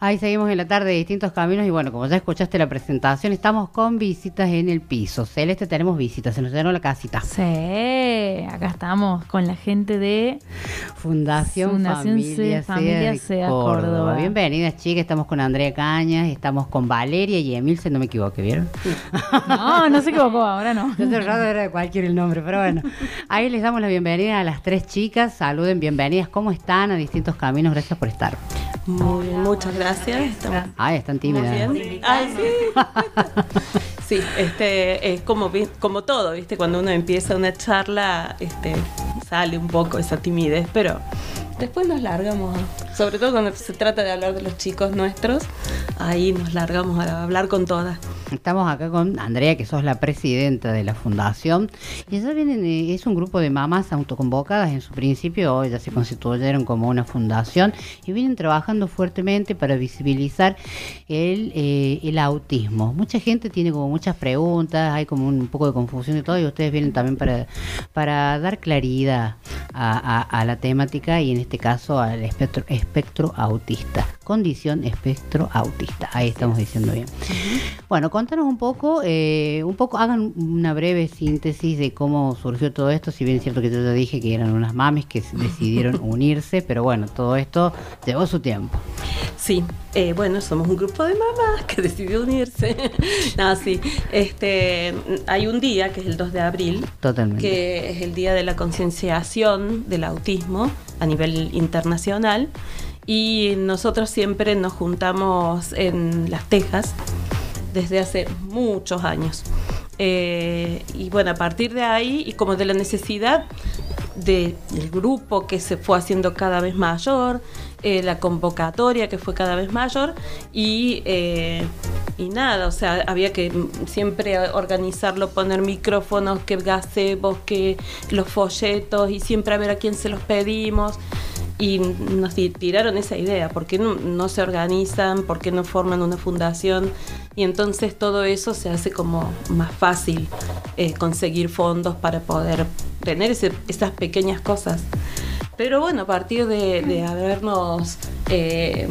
Ahí seguimos en la tarde de distintos caminos y bueno, como ya escuchaste la presentación, estamos con visitas en el piso. Celeste, tenemos visitas, se nos llenó la casita. Sí, acá estamos con la gente de Fundación, Fundación Familia, Se- Familia de Sea Córdoba. Bienvenidas, chicas. Estamos con Andrea Cañas, estamos con Valeria y Emil, si no me equivoco, ¿vieron? *laughs* No, no se equivocó, ahora no. *laughs* Yo rato era de cualquier el nombre, pero bueno. Ahí les damos la bienvenida a las tres chicas. Saluden, bienvenidas. ¿Cómo están? A distintos caminos. Gracias por estar. Muy bien, muchas gracias. Estamos Ay, están tímidas. muy bien. Ay, sí. *laughs* Sí, este, es como, como todo, ¿viste? Cuando uno empieza una charla, este, sale un poco esa timidez, pero después nos largamos, sobre todo cuando se trata de hablar de los chicos nuestros, ahí nos largamos a hablar con todas. Estamos acá con Andrea, que sos la presidenta de la fundación. Y vienen, eh, es un grupo de mamás autoconvocadas. En su principio, ya se constituyeron como una fundación y vienen trabajando fuertemente para visibilizar el, eh, el autismo. Mucha gente tiene como muchas preguntas, hay como un poco de confusión y todo, y ustedes vienen también para, dar claridad a, a- a la temática y en este caso al espectro, espectro autista. Condición espectro autista. Ahí estamos diciendo bien. Bueno, contanos un poco, eh, un poco, hagan una breve síntesis de cómo surgió todo esto, si bien es cierto que yo ya dije que eran unas mamis que decidieron *laughs* unirse, pero bueno, todo esto llevó su tiempo. Sí, eh, bueno, somos un grupo de mamás que decidió unirse. *laughs* no, sí, este, hay un día que es el 2 de abril, Totalmente. que es el día de la concienciación del autismo a nivel internacional. Y nosotros siempre nos juntamos en Las Tejas desde hace muchos años. Eh, y bueno, a partir de ahí y como de la necesidad de- del grupo que se fue haciendo cada vez mayor, eh, la convocatoria que fue cada vez mayor y, eh, y nada, o sea, había que siempre organizarlo, poner micrófonos, que gazebos, que los folletos y siempre a ver a quién se los pedimos. Y nos ti- tiraron esa idea, ¿por qué no, se organizan? ¿Por qué no forman una fundación? Y entonces todo eso se hace como más fácil eh, conseguir fondos para poder tener esas pequeñas cosas. Pero bueno, a partir de, habernos, eh,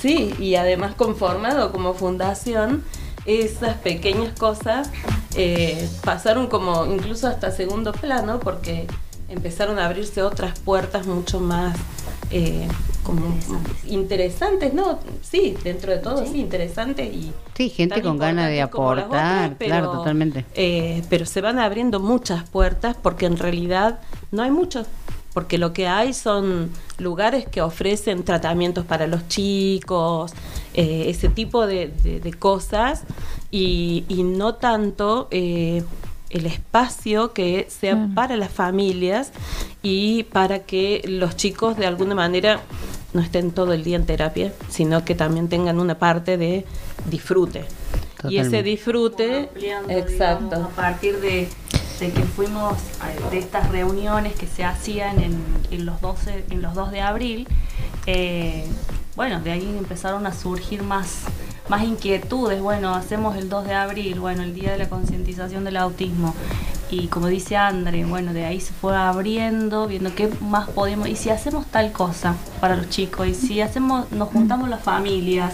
sí, y además conformado como fundación, esas pequeñas cosas eh, pasaron como incluso hasta segundo plano porque empezaron a abrirse otras puertas mucho más eh, como interesantes. ¿no? Sí, dentro de todo, sí, interesantes y Sí, gente con ganas de aportar, otras, pero, claro, totalmente. eh, pero se van abriendo muchas puertas porque en realidad no hay muchos. Porque lo que hay son lugares que ofrecen tratamientos para los chicos, eh, ese tipo de, de- de cosas, y, y no tanto el espacio que sea Claro. para las familias y para que los chicos de alguna manera no estén todo el día en terapia, sino que también tengan una parte de disfrute. Y ese disfrute, exacto. a partir de, de que fuimos a- de estas reuniones que se hacían en, en los 12 en los 2 de abril eh, bueno de ahí empezaron a surgir más más inquietudes bueno hacemos el 2 de abril bueno el día de la concientización del autismo y como dice Andre bueno de ahí se fue abriendo viendo qué más podemos y si hacemos tal cosa para los chicos y si hacemos nos juntamos las familias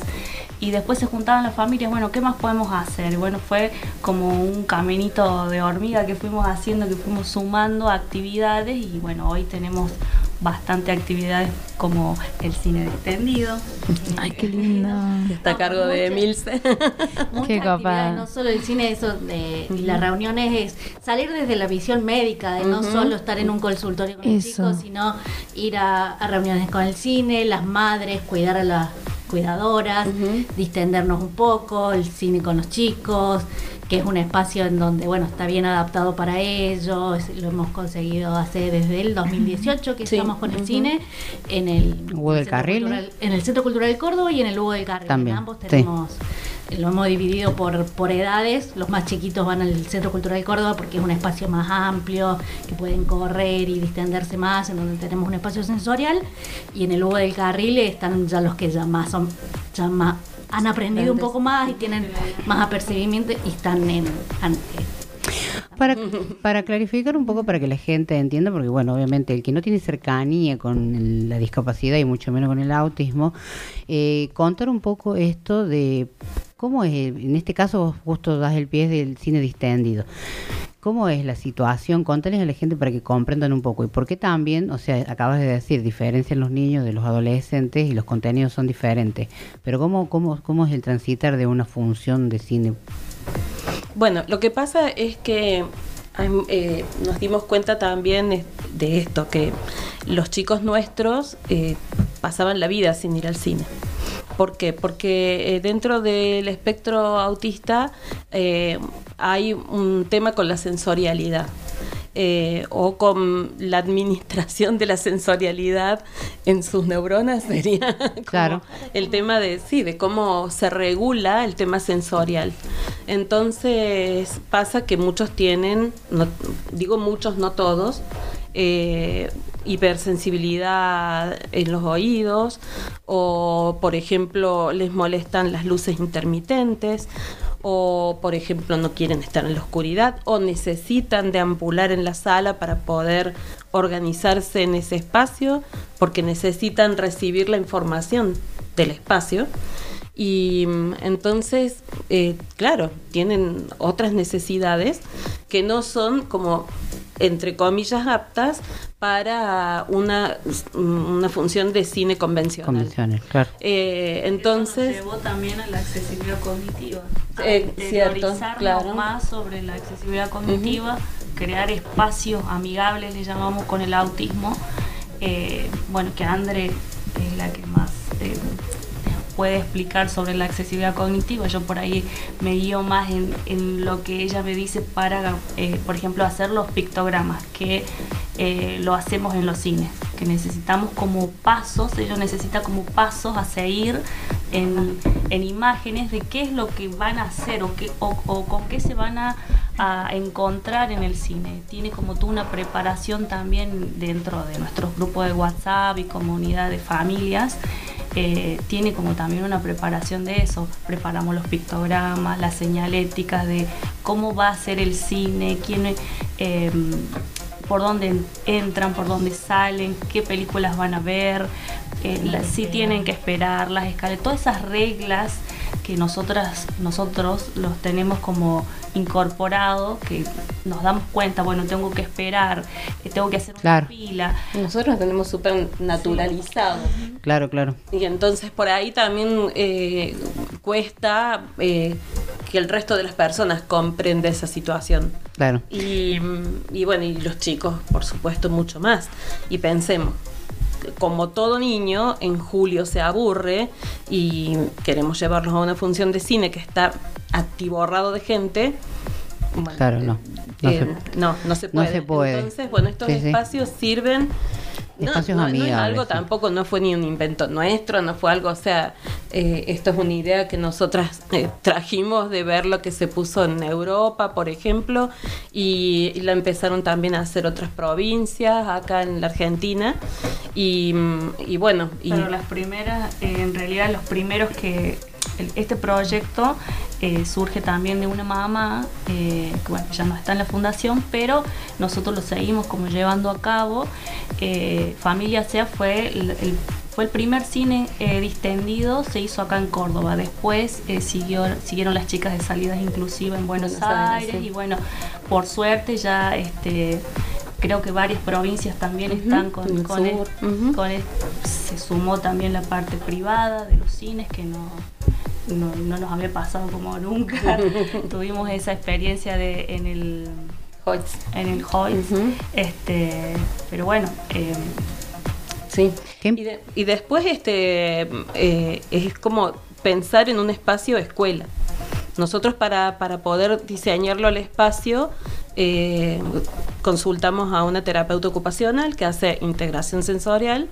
y después se juntaban las familias, bueno, ¿qué más podemos hacer? Bueno, fue como un caminito de hormiga que fuimos haciendo, que fuimos sumando actividades y bueno, hoy tenemos bastante actividades como el cine extendido. Ay, qué lindo. *laughs* Está a cargo de Emilce. *laughs* Qué copada. no solo el cine, eso de y las reuniones es salir desde la visión médica, de no solo estar en un consultorio con los Eso. chicos, sino ir a, a reuniones con el cine, las madres, cuidar a las cuidadoras, distendernos un poco, el cine con los chicos, que es un espacio en donde, bueno, está bien adaptado para ellos, lo hemos conseguido hacer desde el 2018 que estamos con el cine en el Hugo del Carril. Cultural- en el Centro Cultural del Córdoba y en el Hugo del Carril. También, En ambos sí. tenemos lo hemos dividido por, por edades. Los más chiquitos van al Centro Cultural de Córdoba porque es un espacio más amplio, que pueden correr y distenderse más, en donde tenemos un espacio sensorial. Y en el Hugo del Carril están ya los que ya más son, ya más, han aprendido un poco más y tienen más apercibimiento y están en, en- Para, para clarificar un poco, para que la gente entienda, porque bueno, obviamente el que no tiene cercanía con la discapacidad y mucho menos con el autismo, eh, contar un poco esto de cómo es, en este caso vos justo das el pie del cine distendido. ¿Cómo es la situación? Contales a la gente para que comprendan un poco. Y por qué también, o sea, acabas de decir, diferencian los niños de los adolescentes y los contenidos son diferentes. Pero ¿cómo, cómo, cómo es el transitar de una función de cine? Bueno, lo que pasa es que eh, nos dimos cuenta también de esto, que los chicos nuestros eh, pasaban la vida sin ir al cine. ¿Por qué? Porque eh, dentro del espectro autista eh, hay un tema con la sensorialidad. Eh, o con la administración de la sensorialidad en sus neuronas *laughs* sería como Claro. el tema de sí de cómo se regula el tema sensorial entonces pasa que muchos tienen no- digo muchos no todos eh, hipersensibilidad en los oídos o por ejemplo les molestan las luces intermitentes o por ejemplo no quieren estar en la oscuridad o necesitan deambular en la sala para poder organizarse en ese espacio porque necesitan recibir la información del espacio. Y mm, entonces, eh, claro, tienen otras necesidades que no son como, entre comillas, aptas para una, una función de cine convencional. Convenciones, claro. Eh, entonces, llevó también a la accesibilidad cognitiva. A Eh, cierto, claro. más sobre la accesibilidad cognitiva, crear espacios amigables, le llamamos con el autismo. Eh, bueno, que Andre es la que más eh, puede explicar sobre la accesibilidad cognitiva. Yo por ahí me guío más en, en lo que ella me dice para, eh, por ejemplo, hacer los pictogramas, que eh, lo hacemos en los cines, que necesitamos como pasos, ellos necesitan como pasos a seguir en, en imágenes de qué es lo que van a hacer o, qué, o, o con qué se van a, a encontrar en el cine. Tiene como tú una preparación también dentro de nuestros grupos de WhatsApp y comunidad de familias. Eh, tiene como también una preparación de eso. Preparamos los pictogramas, las señaléticas de cómo va a ser el cine, quién, eh, por dónde entran, por dónde salen, qué películas van a ver, eh, la- si tienen que esperar, las escaleras, todas esas reglas que nosotras, nosotros los tenemos como incorporado, que nos damos cuenta, bueno, tengo que esperar, eh, tengo que hacer una Claro. fila. nosotros lo tenemos súper naturalizado. Claro, claro. Y entonces por ahí también eh, cuesta eh, que el resto de las personas comprenda esa situación. Claro. Y, y bueno, y los chicos, por supuesto, mucho más. Y pensemos, como todo niño, en julio se aburre y queremos llevarlos a una función de cine que está atiborrado de gente. Bueno, Claro, no. No eh, se- no, no se no puede. se puede. Entonces, bueno, estos Sí, sí. espacios sirven. No, Espacios no, no es amigables, algo sí. tampoco, no fue ni un invento nuestro, no fue algo, o sea, eh, esto es una idea que nosotras eh, trajimos de ver lo que se puso en Europa, por ejemplo, y, y la empezaron también a hacer otras provincias acá en la Argentina. Y, y bueno, y, Pero las primeras, eh, en realidad los primeros que este proyecto eh, surge también de una mamá eh, que bueno, ya no está en la fundación, pero nosotros lo seguimos como llevando a cabo. Eh, Familia SEA fue el, el- fue el primer cine eh, distendido, se hizo acá en Córdoba. Después eh, siguió, siguieron las chicas de salidas inclusivas en Buenos, Buenos Aires, Aires sí. y bueno, por suerte ya este creo que varias provincias también están con, el con, con el- se sumó también la parte privada de los cines que no, no, no nos había pasado como nunca. *laughs* Tuvimos esa experiencia de en el en el Hoyts, este, pero bueno, eh, Sí. Y, de- y después este eh, es como pensar en un espacio escuela. Nosotros para, para poder diseñarlo al espacio eh, consultamos a una terapeuta ocupacional que hace integración sensorial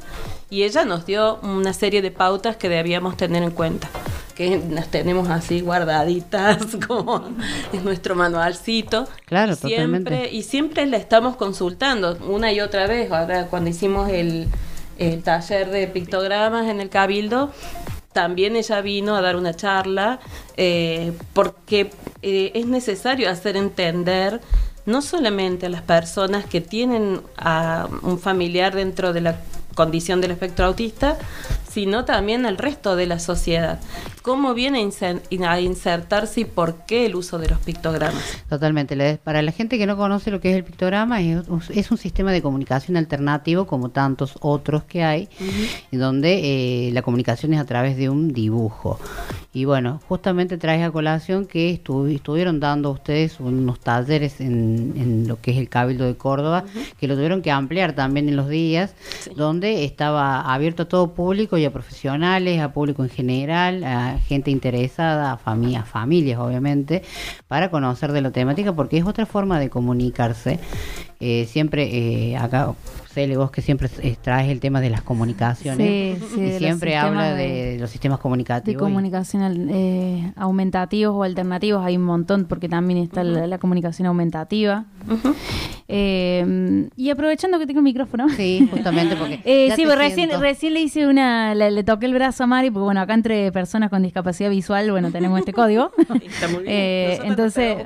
y ella nos dio una serie de pautas que debíamos tener en cuenta que las tenemos así guardaditas *laughs* como en nuestro manualcito Claro, y siempre, totalmente. y siempre la estamos consultando una y otra vez. Ahora cuando hicimos el, el taller de pictogramas en el Cabildo, también ella vino a dar una charla eh, porque eh, es necesario hacer entender no solamente a las personas que tienen a un familiar dentro de la condición del espectro autista, sino también al resto de la sociedad. ¿Cómo viene a inser- a insertarse y por qué el uso de los pictogramas? Totalmente. Para la gente que no conoce lo que es el pictograma, es, un- es un sistema de comunicación alternativo como tantos otros que hay, y donde eh, la comunicación es a través de un dibujo. Y bueno, justamente traes a colación que estu- estuvieron dando ustedes unos talleres en, en lo que es el Cabildo de Córdoba, que lo tuvieron que ampliar también en los días, donde estaba abierto a todo público y a profesionales, a público en general, a gente interesada, a, fami- a familias obviamente, para conocer de la temática, porque es otra forma de comunicarse. Eh, siempre eh, acá Cele, vos que siempre eh, traes el tema de las comunicaciones Sí, sí, de y siempre habla de, de- los sistemas de comunicativos. y- comunicación eh, aumentativos o alternativos hay un montón porque también está la, la comunicación aumentativa Eh, y aprovechando que tengo el micrófono sí *laughs* justamente porque Eh, ya sí te pues recién recién le hice una le, le toqué el brazo a Mari porque bueno acá entre personas con discapacidad visual bueno tenemos este código *laughs* Está muy bien. Eh, entonces.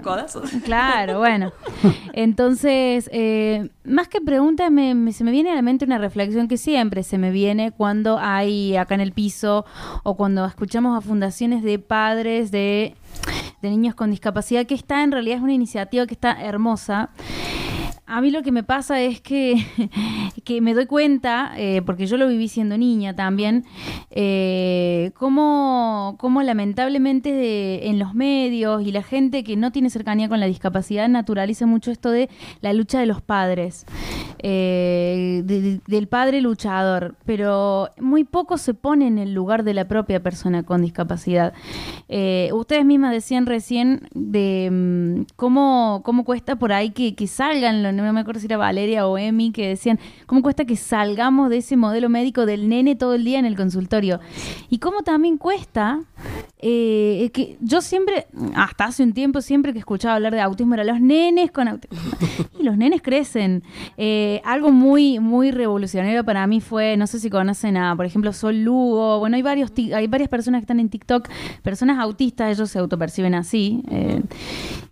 Claro, bueno. *laughs* Entonces, eh, más que pregunta, me, me- se me viene a la mente una reflexión que siempre se me viene cuando hay acá en el piso o cuando escuchamos a fundaciones de padres de, de niños con discapacidad, que está en realidad es una iniciativa que está hermosa. A mí lo que me pasa es *laughs* que, me doy cuenta, eh, porque yo lo viví siendo niña también, eh, cómo, cómo lamentablemente en los medios y la gente que no tiene cercanía con la discapacidad naturaliza mucho esto de la lucha de los padres, eh, de- de- del padre luchador, pero muy poco se pone en el lugar de la propia persona con discapacidad. Ustedes mismas decían recién de mm, cómo, cómo cuesta por ahí que, que salgan, lo- no me acuerdo si era Valeria o Emi, que decían cómo cuesta que salgamos de ese modelo médico del nene todo el día en el consultorio. Y cómo también cuesta eh, que yo siempre, hasta hace un tiempo, siempre que escuchaba hablar de autismo, era los nenes con autismo. y los nenes crecen. Eh, algo muy, muy revolucionario para mí fue, no sé si conocen a, por ejemplo, Sol Lugo. Bueno, hay varios, hay varias personas que están en TikTok, personas autistas, ellos se autoperciben así. eh,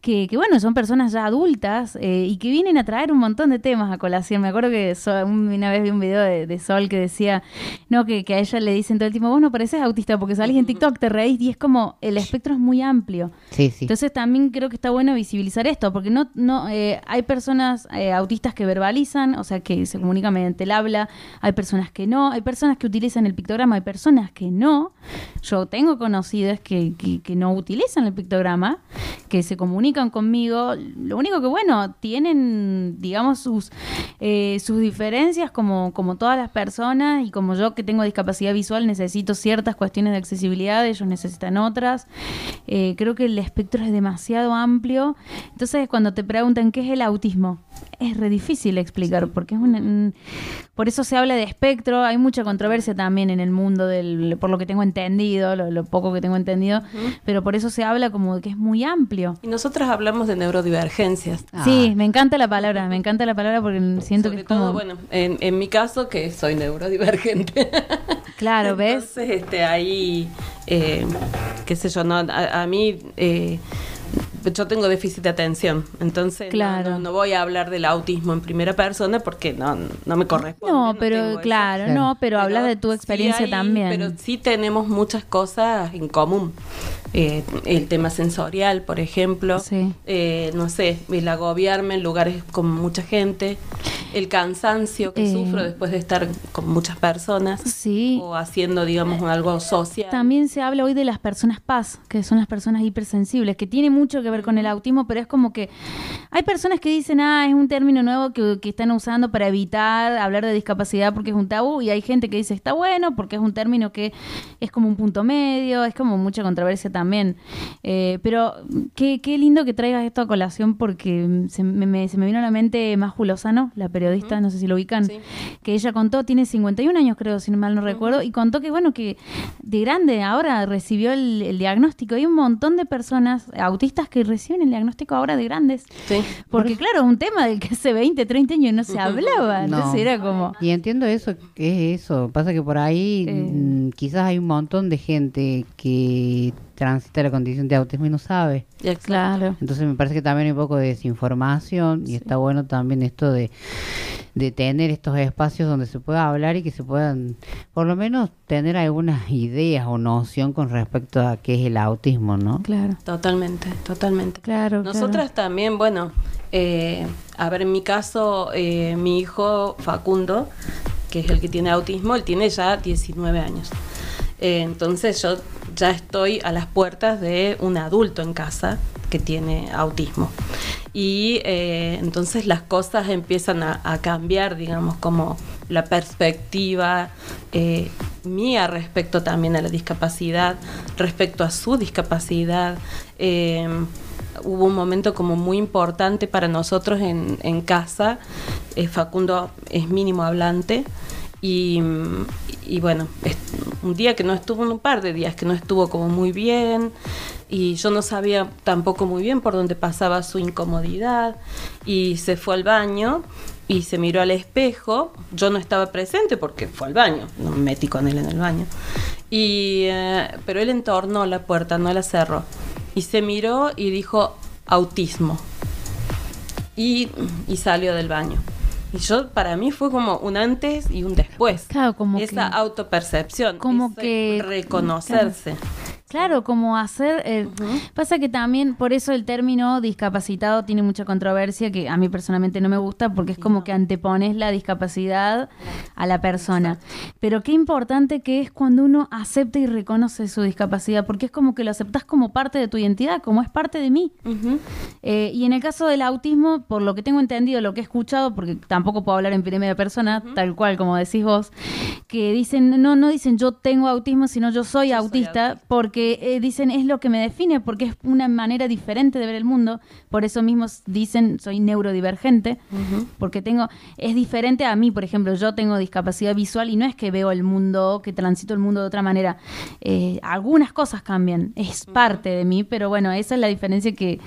que, que, bueno, son personas ya adultas y que vienen a traer un montón de temas a colación. Me acuerdo que una vez vi un video de, de Sol que decía, no, que, que a ella le dicen todo el tiempo, vos no pareces autista porque salís en TikTok, te reís y es como, el espectro es muy amplio. Sí, sí. Entonces también creo que está bueno visibilizar esto, porque no, no eh, hay personas eh, autistas que verbalizan, o sea, que se comunican mediante el habla, hay personas que no, hay personas que utilizan el pictograma, hay personas que no. Yo tengo conocidas que, que, que no utilizan el pictograma, que se comunican conmigo. Lo único que, bueno, tienen, digamos, sus, eh, sus diferencias como, como todas las personas y como yo que tengo discapacidad visual necesito ciertas cuestiones de accesibilidad, ellos necesitan otras. Eh, creo que el espectro es demasiado amplio. Entonces, cuando te preguntan qué es el autismo, es re difícil explicar, porque es un, por eso se habla de espectro. Hay mucha controversia también en el mundo, del, por lo que tengo entendido, lo, lo poco que tengo entendido, pero por eso se habla como de que es muy amplio. Y nosotros hablamos de neurodivergencias. Sí, me encanta la palabra, me encanta la palabra porque siento que es como... todo, bueno, en, en mi caso, que soy neurodivergente. *laughs* Claro, ¿ves? Entonces, este, ahí, eh, qué sé yo, no, a, a mí, eh, yo tengo déficit de atención, entonces no- Claro. no, no voy a hablar del autismo en primera persona porque no, no me corresponde. No, pero claro, no, pero hablas de tu Sí experiencia hay- también. Pero sí tenemos muchas cosas en común. Eh, el tema sensorial, por ejemplo. Eh, no sé, el agobiarme en lugares con mucha gente. el cansancio que Eh. sufro después de estar con muchas personas Sí. o haciendo, digamos, algo social. También se habla hoy de las personas paz, que son las personas hipersensibles, que tiene mucho que ver con el autismo, pero es como que hay personas que dicen, ah, es un término nuevo que, que están usando para evitar hablar de discapacidad porque es un tabú, y hay gente que dice, está bueno, porque es un término que es como un punto medio, es como mucha controversia también. Eh, pero qué, qué lindo que traigas esto a colación porque se me, me- se me vino a la mente Más Lozano, la periodista, no sé si lo ubican, que ella contó, tiene 51 años creo, si no mal no recuerdo, y contó que bueno, que de grande ahora recibió el, el diagnóstico. Hay un montón de personas autistas que reciben el diagnóstico ahora de grandes. Porque claro, un tema del que hace 20, 30 años no se *laughs* hablaba, entonces No. era como... Y entiendo eso, que es eso. Pasa que por ahí Eh. mm, quizás hay un montón de gente que transita la condición de autismo y no sabe. Claro. Entonces me parece que también hay un poco de desinformación y está bueno también esto de, de tener estos espacios donde se pueda hablar y que se puedan, por lo menos, tener algunas ideas o noción con respecto a qué es el autismo, ¿no? Claro. Totalmente, totalmente. Claro, Nosotras también, bueno, eh, a ver, en mi caso, eh, mi hijo Facundo, que es el que tiene autismo, él tiene ya 19 años. Eh, entonces yo ya estoy a las puertas de un adulto en casa que tiene autismo. Y eh, entonces las cosas empiezan a, cambiar, digamos, como la perspectiva eh, mía respecto también a la discapacidad, respecto a su discapacidad. Eh, hubo un momento como muy importante para nosotros en, en casa. Eh, Facundo es mínimo hablante y, y bueno, un día que no estuvo, un par de días que no estuvo como muy bien y yo no sabía tampoco muy bien por dónde pasaba su incomodidad y se fue al baño y se miró al espejo. Yo no estaba presente porque fue al baño, no me metí con él en el baño. Y, eh, pero él entornó la puerta, no la cerró. Y se miró y dijo autismo. Y, y salió del baño. Y yo, para mí fue como un antes y un después. Claro, como Esa autopercepción. como ese que- Reconocerse. Claro, como hacer... eh, Pasa que también, por eso el término discapacitado tiene mucha controversia, que a mí personalmente no me gusta, porque es como que antepones la discapacidad a la persona. Pero qué importante que es cuando uno acepta y reconoce su discapacidad, porque es como que lo aceptas como parte de tu identidad, como es parte de mí. Eh, y en el caso del autismo, por lo que tengo entendido, lo que he escuchado, porque tampoco puedo hablar en primera persona, tal cual como decís vos, que dicen, no, no dicen yo tengo autismo, sino yo soy autista, porque eh, dicen es lo que me define, porque es una manera diferente de ver el mundo, por eso mismo s- dicen soy neurodivergente, porque tengo, es diferente a mí, por ejemplo, yo tengo discapacidad visual y no es que veo el mundo, que transito el mundo de otra manera, Eh, algunas cosas cambian, es parte de mí, pero bueno, esa es la diferencia que,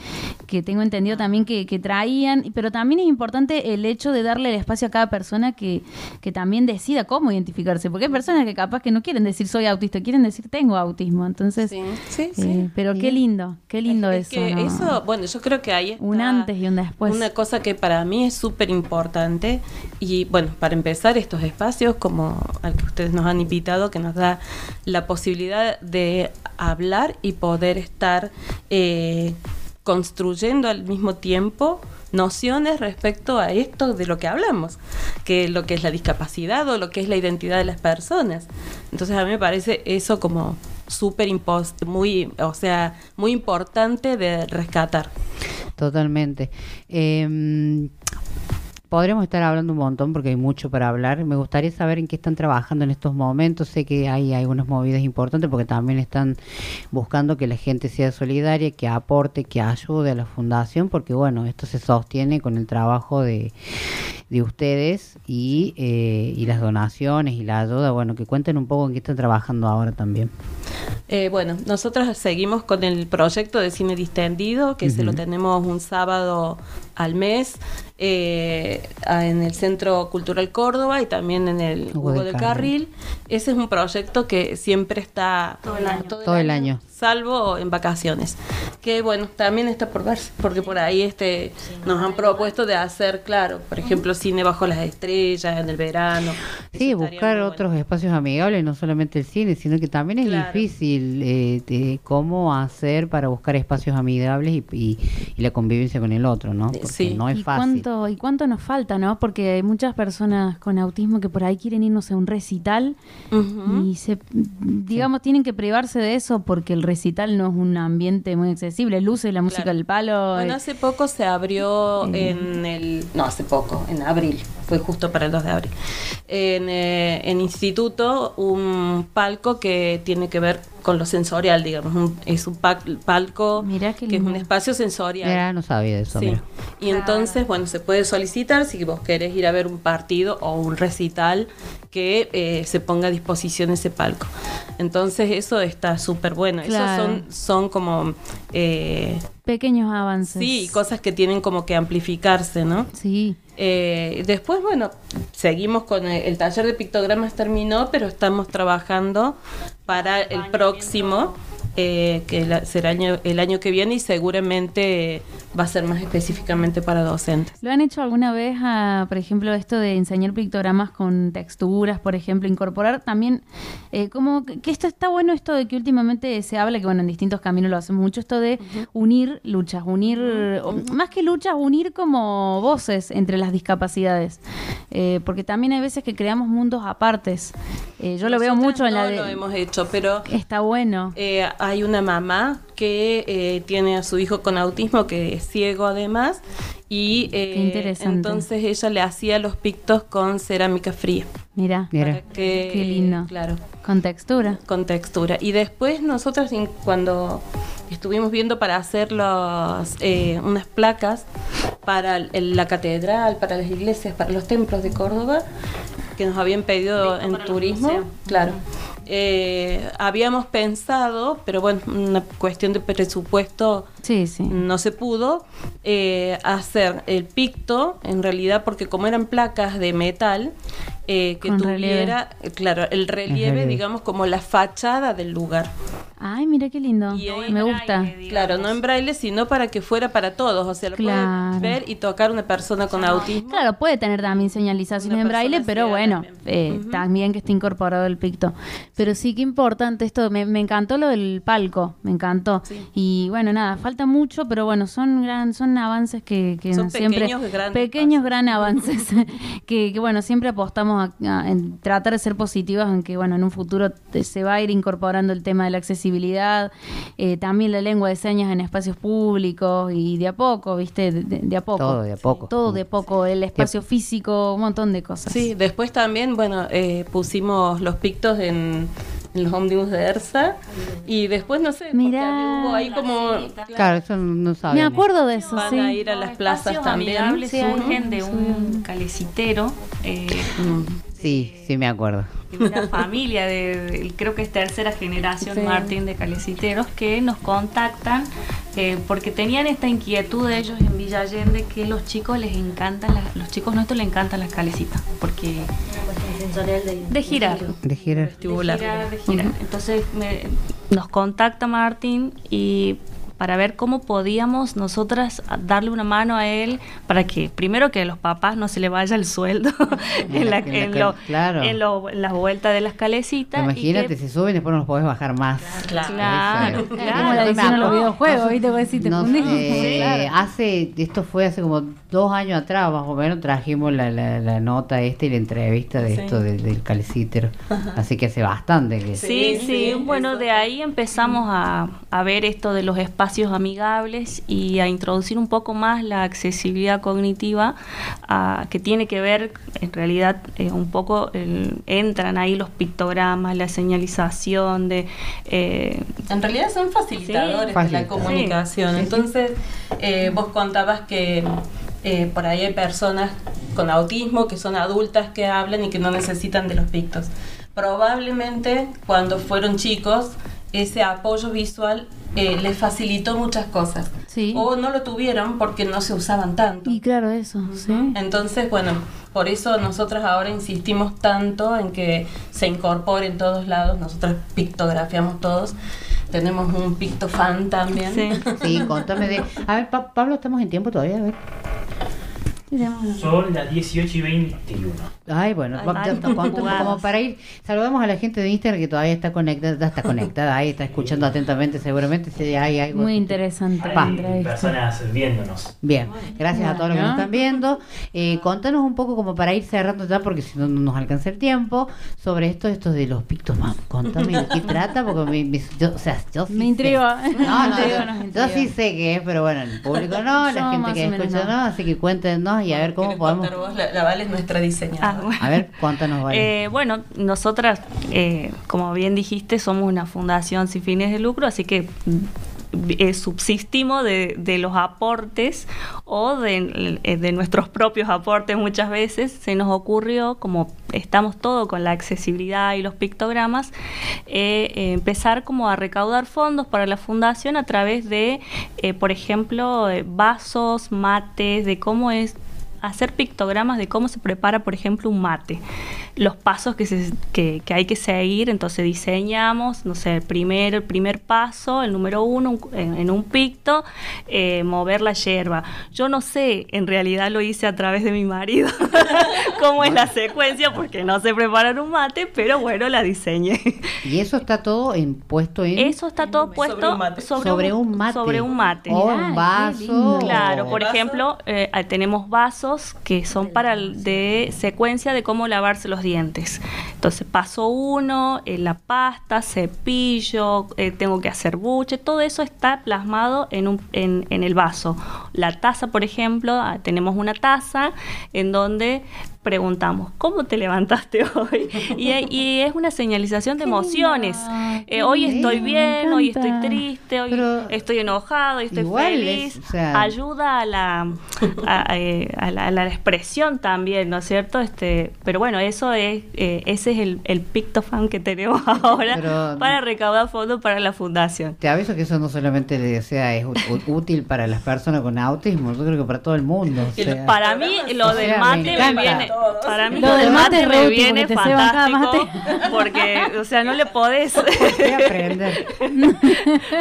que tengo entendido también que, que traían, pero también es importante el hecho de darle el espacio a cada persona que, que también decida cómo identificarse, porque hay personas que capaz que no quieren decir soy autista, quieren decir tengo autismo, entonces, sí, sí. eh, pero qué lindo, qué lindo Es eso. que ¿no? eso, bueno, yo creo que está Un antes y un después. Una cosa que para mí es súper importante y bueno, para empezar estos espacios como al que ustedes nos han invitado, que nos da la posibilidad de hablar y poder estar eh, construyendo al mismo tiempo nociones respecto a esto de lo que hablamos, que lo que es la discapacidad o lo que es la identidad de las personas. Entonces a mí me parece eso como súper muy, o sea, muy importante de rescatar. Totalmente. Eh, podremos estar hablando un montón porque hay mucho para hablar. Me gustaría saber en qué están trabajando en estos momentos. Sé que hay algunas movidas importantes porque también están buscando que la gente sea solidaria, que aporte, que ayude a la fundación, porque bueno, esto se sostiene con el trabajo de, de ustedes y, eh, y las donaciones y la ayuda. Bueno, que cuenten un poco en qué están trabajando ahora también. Eh, bueno, nosotros seguimos con el proyecto de cine distendido, que se lo tenemos un sábado al mes eh, en el Centro Cultural Córdoba y también en el Hugo Hugo del del Carril. Carril. Ese es un proyecto que siempre está todo el año, Todo el año. salvo en vacaciones. Que bueno, también está por verse, porque por ahí este nos han propuesto de hacer, claro, por ejemplo, cine bajo las estrellas en el verano. Sí, buscar otros espacios amigables, no solamente el cine, sino que también es Claro. difícil eh, de cómo hacer para buscar espacios amigables y, y- y la convivencia con el otro, ¿no? Porque sí. no es ¿Y fácil. cuánto y cuánto nos falta, ¿no? Porque hay muchas personas con autismo que por ahí quieren irnos a un recital y se, digamos, tienen que privarse de eso porque el recital no es un ambiente muy accesible. Luce la música del palo. Bueno, eh, hace poco se abrió Eh. en el. No, hace poco, en abril. Fue justo para el 2 de abril. En, eh, en instituto, un palco que tiene que ver con lo sensorial, digamos. Un- es un pa- palco que es un espacio sensorial. Mira, no sabía de eso. Sí. mira. Y entonces, bueno, se puede solicitar si vos querés ir a ver un partido o un recital que eh, se ponga a disposición ese palco. Entonces, eso está súper bueno. Claro. Esos son, son como. eh, pequeños avances. Sí, cosas que tienen como que amplificarse, ¿no? Sí. Eh, después, bueno, seguimos con el, el taller de pictogramas terminó, pero estamos trabajando para el próximo, eh, que la- será año- el año que viene y seguramente va a ser más específicamente para docentes. ¿Lo han hecho alguna vez, a, por ejemplo, esto de enseñar pictogramas con texturas, por ejemplo, incorporar también, eh, como que esto está bueno, esto de que últimamente se habla, que bueno, en distintos caminos lo hacemos mucho, esto de unir luchas, unir, o más que luchas, unir como voces entre las discapacidades, Eh, porque también hay veces que creamos mundos apartes. Eh, yo lo veo mucho en la no de... lo hemos hecho, pero Está bueno. eh, hay una mamá que eh, tiene a su hijo con autismo que es ciego además y eh, Qué interesante. entonces ella le hacía los pictos con cerámica fría. Mira, que, qué lindo. Claro. Con textura. Con textura. Y después nosotros cuando estuvimos viendo para hacer los, eh, unas placas para el- la catedral, para las iglesias, para los templos de Córdoba, que nos habían pedido en turismo, claro. Eh, habíamos pensado, pero bueno, una cuestión de presupuesto no se pudo, eh, hacer el picto, en realidad, porque como eran placas de metal, eh, que Con tuviera, claro, el relieve, relieve. digamos, como la fachada del lugar. Ay, mira qué lindo. Me gusta. Claro, no en braille, sino para que fuera para todos. O sea, lo Claro. puede ver y tocar una persona con autismo. Claro, puede tener también señalizaciones en braille, pero bueno, eh, también que esté incorporado el picto. Pero sí que importante esto, me, me encantó lo del palco, me encantó. Y bueno, nada, falta mucho, pero bueno, son gran, son avances que, que Son siempre pequeños, grandes pequeños gran avances *laughs* que, que, bueno, siempre apostamos a, a- en tratar de ser positivos en que bueno, en un futuro te- se va a ir incorporando el tema de la accesibilidad, eh, también la lengua de señas en espacios públicos y de a poco, ¿viste? De, de- de a poco. Todo de a poco. Todo de a poco, el espacio físico, un montón de cosas. Sí, después también, bueno, eh, pusimos los pictos en, en los ómnibus de ERSA. Y después, no sé, porque hubo ahí como... Claro, eso no sabía. Me acuerdo de eso, Van sí. a ir a las plazas también. Sí, surgen de sí. un calecitero, eh, Sí, sí me acuerdo. de una familia, de, de- creo que es tercera generación, Sí. Martín, de caleciteros, que nos contactan eh, porque tenían esta inquietud de ellos en Villa Allende que los chicos les encantan, las- los chicos nuestros les encantan las calecitas, porque de girar. De girar. De girar, de girar. Entonces me- nos contacta Martín y para ver cómo podíamos nosotras darle una mano a él para que primero que a los papás no se le vaya el sueldo *laughs* *laughs* en, la, En en lo- claro. en lo- en las vueltas de las calecitas. y Imagínate, que- si suben después no los podés bajar más. Claro, claro. Como la edición a los videojuegos, ¿viste? Vos decís, te No sé, *laughs* Claro. hace, esto fue hace como dos años atrás, más o menos, trajimos la, la, la nota esta y la entrevista de Sí. esto del, del caleciter. Así que hace bastante que Sí, sí, bueno, de ahí empezamos a, a ver esto de los espacios amigables y a introducir un poco más la accesibilidad cognitiva, ah, que tiene que ver, en realidad, eh, un poco, el- entran ahí los pictogramas, la señalización de... eh, En realidad son facilitadores de la comunicación. Sí, sí, sí. Entonces, eh, vos contabas que eh, por ahí hay personas con autismo que son adultas que hablan y que no necesitan de los pictos. Probablemente cuando fueron chicos, ese apoyo visual eh, les facilitó muchas cosas. O no lo tuvieron porque no se usaban tanto. Y claro, eso, sí. Entonces, bueno, por eso nosotros ahora insistimos tanto en que se incorpore en todos lados. Nosotros pictografiamos todos. Tenemos un pictofan también. Sí, contame de... A ver, Pa- Pablo, ¿estamos en tiempo todavía? A ver. Son las 18 y 21. Ay, bueno, cuánto- jugados. como para ir, saludamos a la gente de Instagram que todavía está conectada, ya está conectada, ahí está escuchando atentamente seguramente si hay algo. Muy interesante. Entrevista. Personas viéndonos. Bien, gracias a todos los que nos están viendo. Eh, contanos un poco como para ir cerrando ya, porque si no no nos alcanza el tiempo, sobre esto, esto de los pictos, mam. Contame de qué trata, porque me, me- yo, o sea, yo sí Me intriga. No, no, *laughs* yo- sí sé que es, pero bueno, el público no, la gente que escucha no. no. así que cuéntenos y a ver cómo podemos. La, la es nuestra diseñadora. A ver, cuéntanos, vale. Eh, bueno, nosotras, eh, como bien dijiste, somos una fundación sin fines de lucro, así que mm, eh, subsistimos de, de los aportes o de, de nuestros propios aportes muchas veces. Se nos ocurrió, como estamos todo con la accesibilidad y los pictogramas, eh, eh, empezar como a recaudar fondos para la fundación a través de, eh, por ejemplo, eh, vasos, mates, de cómo es hacer pictogramas de cómo se prepara, por ejemplo, un mate. Los pasos que, se- que, que hay que seguir, entonces diseñamos, no sé, el primer, el primer paso, el número uno, un- en, en un picto, eh, mover la yerba. Yo no sé, en realidad lo hice a través de mi marido, *laughs* cómo es la secuencia, porque no sé preparar un mate, pero bueno, la diseñé. Y eso está todo en, puesto en. Eso está todo puesto sobre, Sobre un mate. Sobre un mate. O un vaso. Claro, por ejemplo, eh, tenemos vasos que son para el de secuencia de cómo lavarse los dientes. Entonces, paso uno, eh, la pasta, cepillo, eh, tengo que hacer buche, todo eso está plasmado en, un, en, el vaso. La taza, por ejemplo, ah, tenemos una taza en donde preguntamos, ¿cómo te levantaste *laughs* hoy? Y, y es una señalización de emociones. Eh, hoy estoy bien, hoy estoy triste, hoy estoy enojado, hoy estoy feliz. es, o sea- Ayuda a la, a, eh, a la, a la expresión también, ¿no es cierto? Este, pero bueno, eso es, eh, ese es el, el pictofan que tenemos *laughs* ahora Pero- para recaudar fondos para la fundación. Te aviso que eso no solamente o sea, es útil para las personas con autismo, yo creo que para todo el mundo. o sea. Para mí lo O del sea, me mate me, viene, para mí Lo lo, del mate mate me viene te fantástico porque, o sea, no le podés *laughs* *laughs*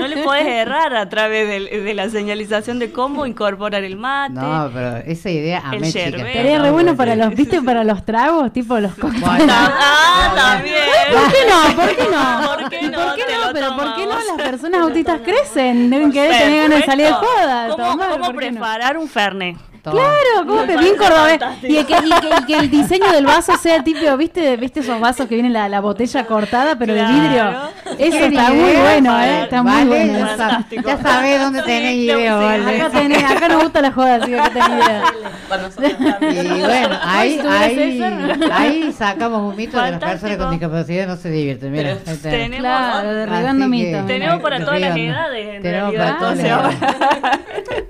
no le podés errar a través del- de, la señalización de cómo incorporar el mate. No, pero esa idea a El mí, chica, Estaría re bueno para los, ¿viste? Para los tragos, tipo los cócteles. Ah, también. ¿Por qué no? ¿Por qué no? ¿Por qué ¿Y no? ¿Por qué no? Pero ¿por qué no las personas autistas crecen? Deben querer tener ganas de salir de joda. ¿Cómo, tomar, cómo ¿por qué no? preparar un fernet? Claro, como Pepín Cordobés. fantástico. Y, que, y que- y que el diseño del vaso sea tipo, ¿viste, ¿viste esos vasos que vienen la, la botella cortada, pero Claro. de vidrio? Eso está muy bueno. ¿eh? Está muy bueno. ya sa- ya sabés dónde tenés *laughs* idea, vale. Acá, tenés, acá nos gusta la joda, así que acá tenés idea. Y bueno, ahí, ahí, sacamos un mito de las Fantástico. personas con discapacidad no se divierten. Mira, ahí tenés. Tenemos, Claro, derribando mitos. tenemos para todas las edades, en Tenemos realidad. para todas las edades.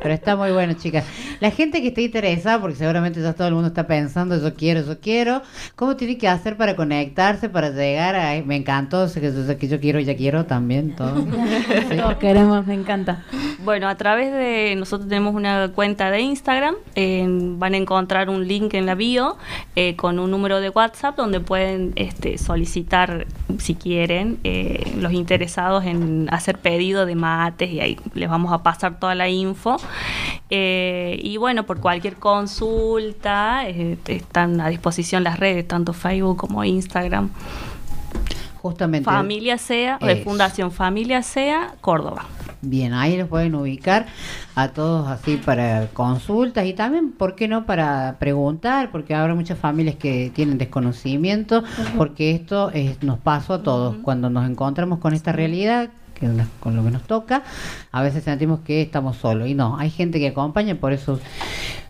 Pero está muy bueno, chicas. La gente que esté interesada, porque seguramente ya todo el mundo está pensando, yo quiero, yo quiero, ¿cómo tiene que hacer para conectarse, para llegar a... Me encantó, que, yo- que yo quiero, ya quiero también, todo. *laughs* Sí. Todos queremos, me encanta. Bueno, a través de nosotros tenemos una cuenta de Instagram, eh, van a encontrar un link en la bio eh, con un número de WhatsApp donde pueden este, solicitar, si quieren, eh, los interesados en hacer pedido de mates y ahí les vamos a pasar toda la info. Eh, y bueno, por cualquier consulta eh, están a disposición las redes, tanto Facebook como Instagram. Justamente. Familia SEA, de. Fundación Familia SEA, Córdoba. Bien, ahí los pueden ubicar a todos así para consultas y también, ¿por qué no? Para preguntar, porque habrá muchas familias que tienen desconocimiento, porque esto es- nos pasó a todos. Cuando nos encontramos con esta realidad, con lo que nos toca, a veces sentimos que estamos solos. Y no, hay gente que acompaña, por eso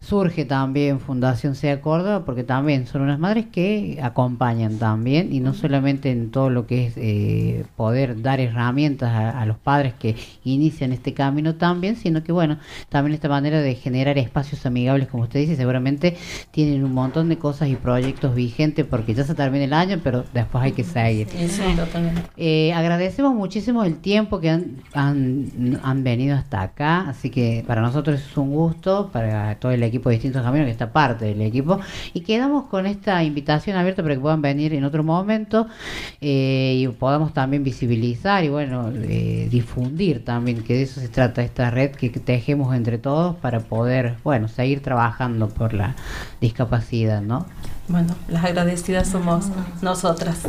surge también Fundación Sea Córdoba, porque también son unas madres que acompañan también, y no solamente en todo lo que es eh, poder dar herramientas a, a los padres que inician este camino también, sino que bueno, también esta manera de generar espacios amigables, como usted dice, seguramente tienen un montón de cosas y proyectos vigentes, porque ya se termina el año, pero después hay que seguir. Sí. Eh, agradecemos muchísimo el tiempo que han, han, han venido hasta acá, así que para nosotros es un gusto, para todo el equipo equipo de distintos caminos, que está parte del equipo. Y quedamos con esta invitación abierta para que puedan venir en otro momento eh, y podamos también visibilizar y bueno, eh, difundir también, que de eso se trata esta red que tejemos entre todos para poder, bueno, seguir trabajando por la discapacidad, ¿no? Bueno, las agradecidas somos nosotras.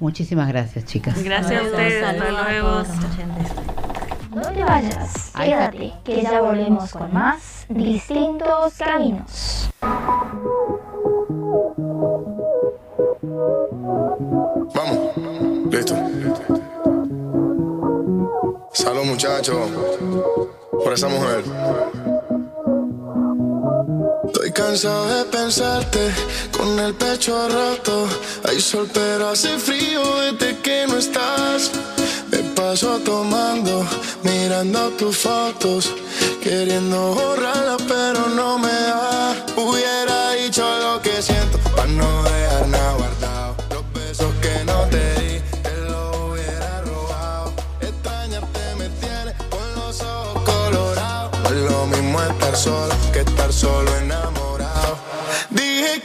Muchísimas gracias, chicas. Gracias a ustedes, hasta luego. No te vayas, quédate, que ya volvemos con más distintos caminos. Vamos, listo. Salud muchachos, por esa mujer. Estoy cansado de pensarte con el pecho roto. Hay sol pero hace frío desde que no estás. Me paso tomando, mirando tus fotos, queriendo borrarlas pero no me da. Hubiera dicho lo que siento para no dejar nada guardado. Los besos que no te di, te los hubiera robado. Extrañarte me tiene con los ojos colorados. No es lo mismo estar solo que estar solo enamorado. Dije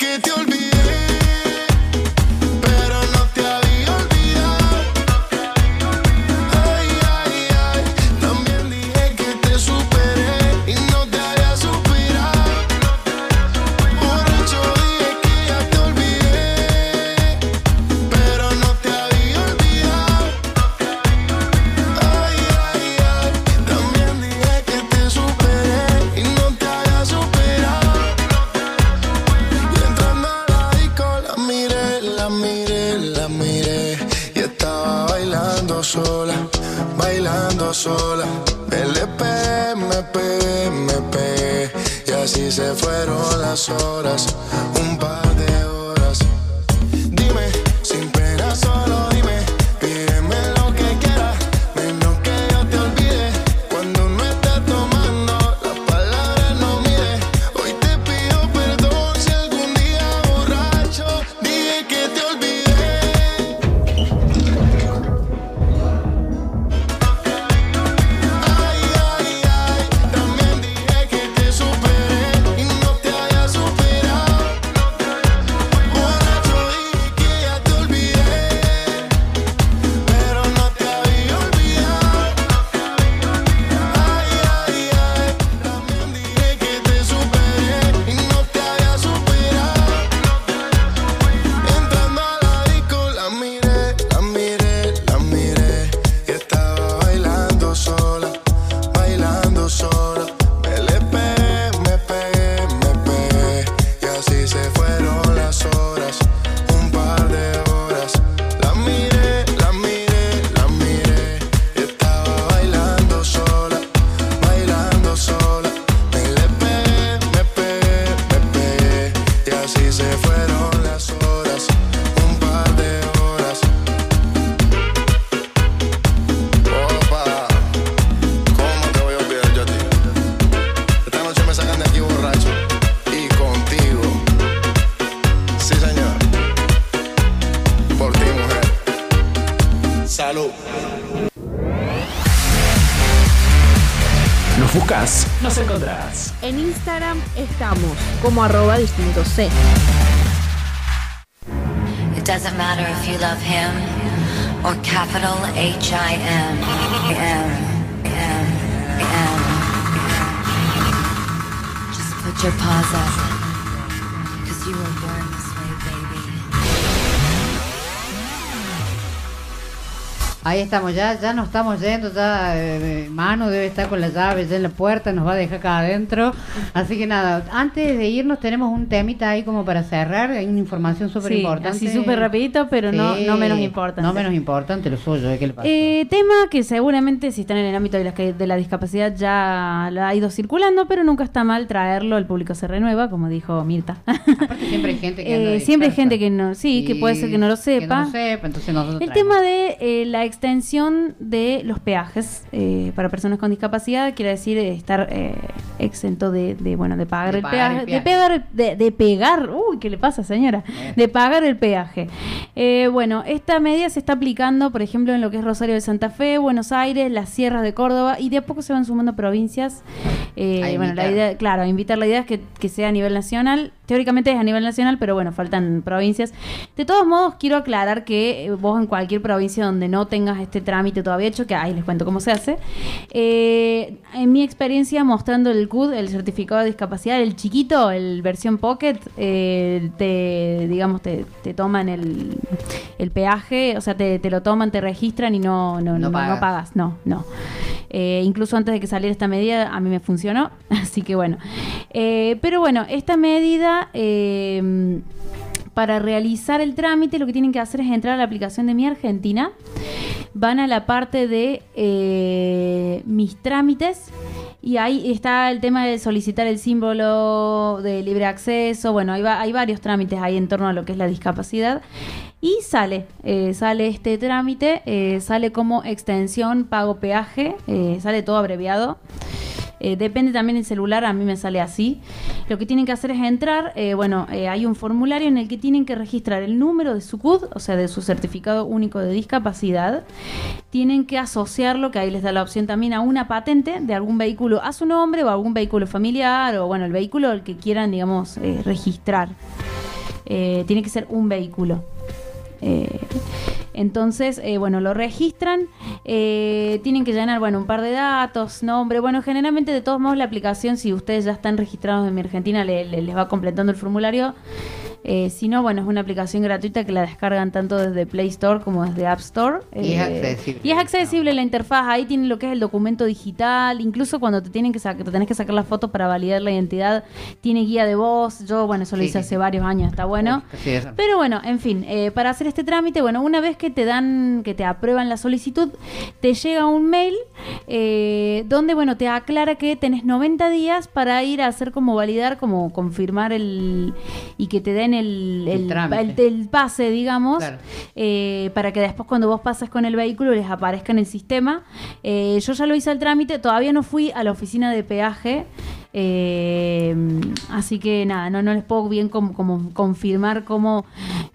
encontrás. En Instagram estamos como arroba distinto C. It doesn't matter if you love him or capital H I M. M. M. M. Just put your paws up. Ahí estamos, ya, ya nos estamos yendo, ya eh, Manu debe estar con la llave ya en la puerta, nos va a dejar acá adentro. Así que nada, antes de irnos tenemos un temita ahí como para cerrar, hay una información súper Sí, importante. así súper rapidito, pero no, Sí, no menos importante. No menos importante lo suyo, ¿eh? ¿qué le pasa? Eh, tema que seguramente si están en el ámbito de la, de la discapacidad ya lo ha ido circulando, pero nunca está mal traerlo, el público se renueva, como dijo Mirta. siempre hay gente que *laughs* Eh, siempre hay gente que no, sí, que puede ser que no lo Que no sepa. lo sepa, entonces nosotros El traemos. tema de eh, la extensión de los peajes eh, para personas con discapacidad quiere decir eh, estar eh, exento de, de, bueno de pagar, De el, pagar peaje, el de pegar de, de pegar uy qué le pasa señora de pagar el peaje Eh, bueno esta medida se está aplicando por ejemplo en lo que es Rosario de Santa Fe Buenos Aires las sierras de Córdoba y de a poco se van sumando provincias bueno, la idea, claro, invitar la idea es que, que sea a nivel nacional. Teóricamente es a nivel nacional, pero bueno, faltan provincias. De todos modos, quiero aclarar que vos en cualquier provincia donde no tengas este trámite todavía hecho, que ahí les cuento cómo se hace, eh, en mi experiencia mostrando el CUD, el certificado de discapacidad, el chiquito, el versión Pocket, eh, te, digamos, te, te toman el, el peaje, o sea, te, te lo toman, te registran y no, no, no, no pagas. pagas. No, no. Eh, incluso antes de que saliera esta medida, a mí me funcionó. *laughs* Así que bueno. Pero bueno, esta medida. Para realizar el trámite lo que tienen que hacer es entrar a la aplicación de Mi Argentina, van a la parte de eh, mis trámites y ahí está el tema de solicitar el símbolo de libre acceso, bueno, hay, va- hay varios trámites ahí en torno a lo que es la discapacidad. Y sale, eh, sale este trámite, eh, sale como extensión pago peaje, sale todo abreviado. Eh, depende también del celular, a mí me sale así. Lo que tienen que hacer es entrar, eh, bueno, eh, hay un formulario en el que tienen que registrar el número de su CUD, o sea, de su certificado único de discapacidad. Tienen que asociarlo, que ahí les da la opción también, a una patente de algún vehículo a su nombre o algún vehículo familiar o, bueno, el vehículo el que quieran, digamos, registrar. Tiene que ser un vehículo. Eh, entonces, eh, bueno, lo registran, eh, tienen que llenar, bueno, un par de datos, nombre, bueno, generalmente de todos modos la aplicación, si ustedes ya están registrados en mi Argentina, le- le- les va completando el formulario. Eh, si no, bueno, es una aplicación gratuita que la descargan tanto desde Play Store como desde App Store. Y es Eh, accesible. Y es accesible la interfaz, ahí tienen lo que es el documento digital, incluso cuando te tienen que te tenés que sacar la foto para validar la identidad, tiene guía de voz, yo, bueno, eso lo Sí, hice sí, hace varios años, está bueno. Sí. Pero bueno, en fin, eh, para hacer este trámite, bueno, una vez que te dan, que te aprueban la solicitud, te llega un mail eh, donde, bueno, te aclara que tenés 90 días para ir a hacer como validar, como confirmar el y que te den el, El el, trámite. el- el pase, digamos, Claro. eh, para que después cuando vos pases con el vehículo les aparezca en el sistema. Eh, yo ya lo hice el trámite, todavía no fui a la oficina de peaje. Eh, así que nada, no, no les puedo bien como, como confirmar cómo,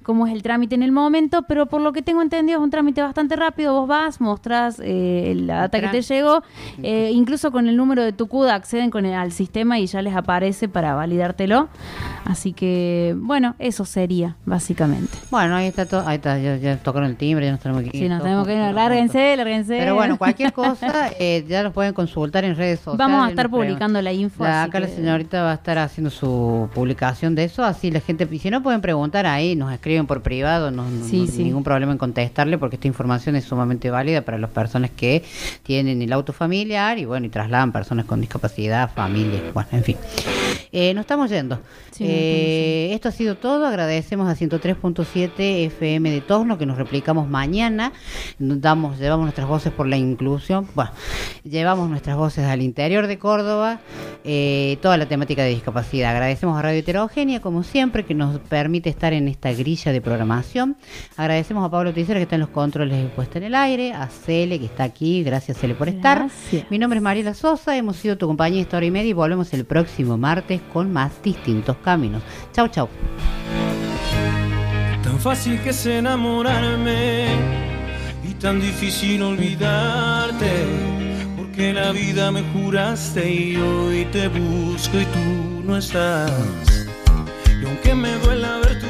cómo es el trámite en el momento, pero por lo que tengo entendido es un trámite bastante rápido. Vos vas, mostrás eh, la data que te llegó, eh, incluso con el número de tu CUDA acceden con el- al sistema y ya les aparece para validártelo. Así que, bueno, eso sería, básicamente. Bueno, ahí está todo, ahí está, ya, ya tocaron el timbre, ya nos tenemos que ir. Si nos tenemos que ir, lárguense, lárguense. Pero bueno, cualquier cosa eh, ya lo pueden consultar en redes sociales. Vamos a estar publicando la info. La- acá la señorita va a estar haciendo su publicación de eso, así la gente, si no pueden preguntar ahí, nos escriben por privado, no, no- Sí, no- sí. ningún problema en contestarle, porque esta información es sumamente válida para las personas que tienen el auto familiar y bueno, y trasladan personas con discapacidad, familia, bueno, en fin. Eh, nos estamos yendo. Sí, Eh, esto ha sido todo. Agradecemos a 103.7 FM de Tosno que nos replicamos mañana. Damos, llevamos nuestras voces por la inclusión. Bueno, llevamos nuestras voces al interior de Córdoba. eh, toda la temática de discapacidad. Agradecemos a Radio Heterogénea, como siempre, que nos permite estar en esta grilla de programación. Agradecemos a Pablo Ticera, que está en los controles de puesta en el aire. A Cele, que está aquí. Gracias, Cele, por estar. Gracias. Mi nombre es Mariela Sosa. Hemos sido tu compañía esta hora y media y volvemos el próximo martes con más distintos caminos. Chau, chau. Tan fácil que es enamorarme y tan difícil olvidarte. Porque la vida me juraste y hoy te busco y tú no estás. Y aunque me duela ver tu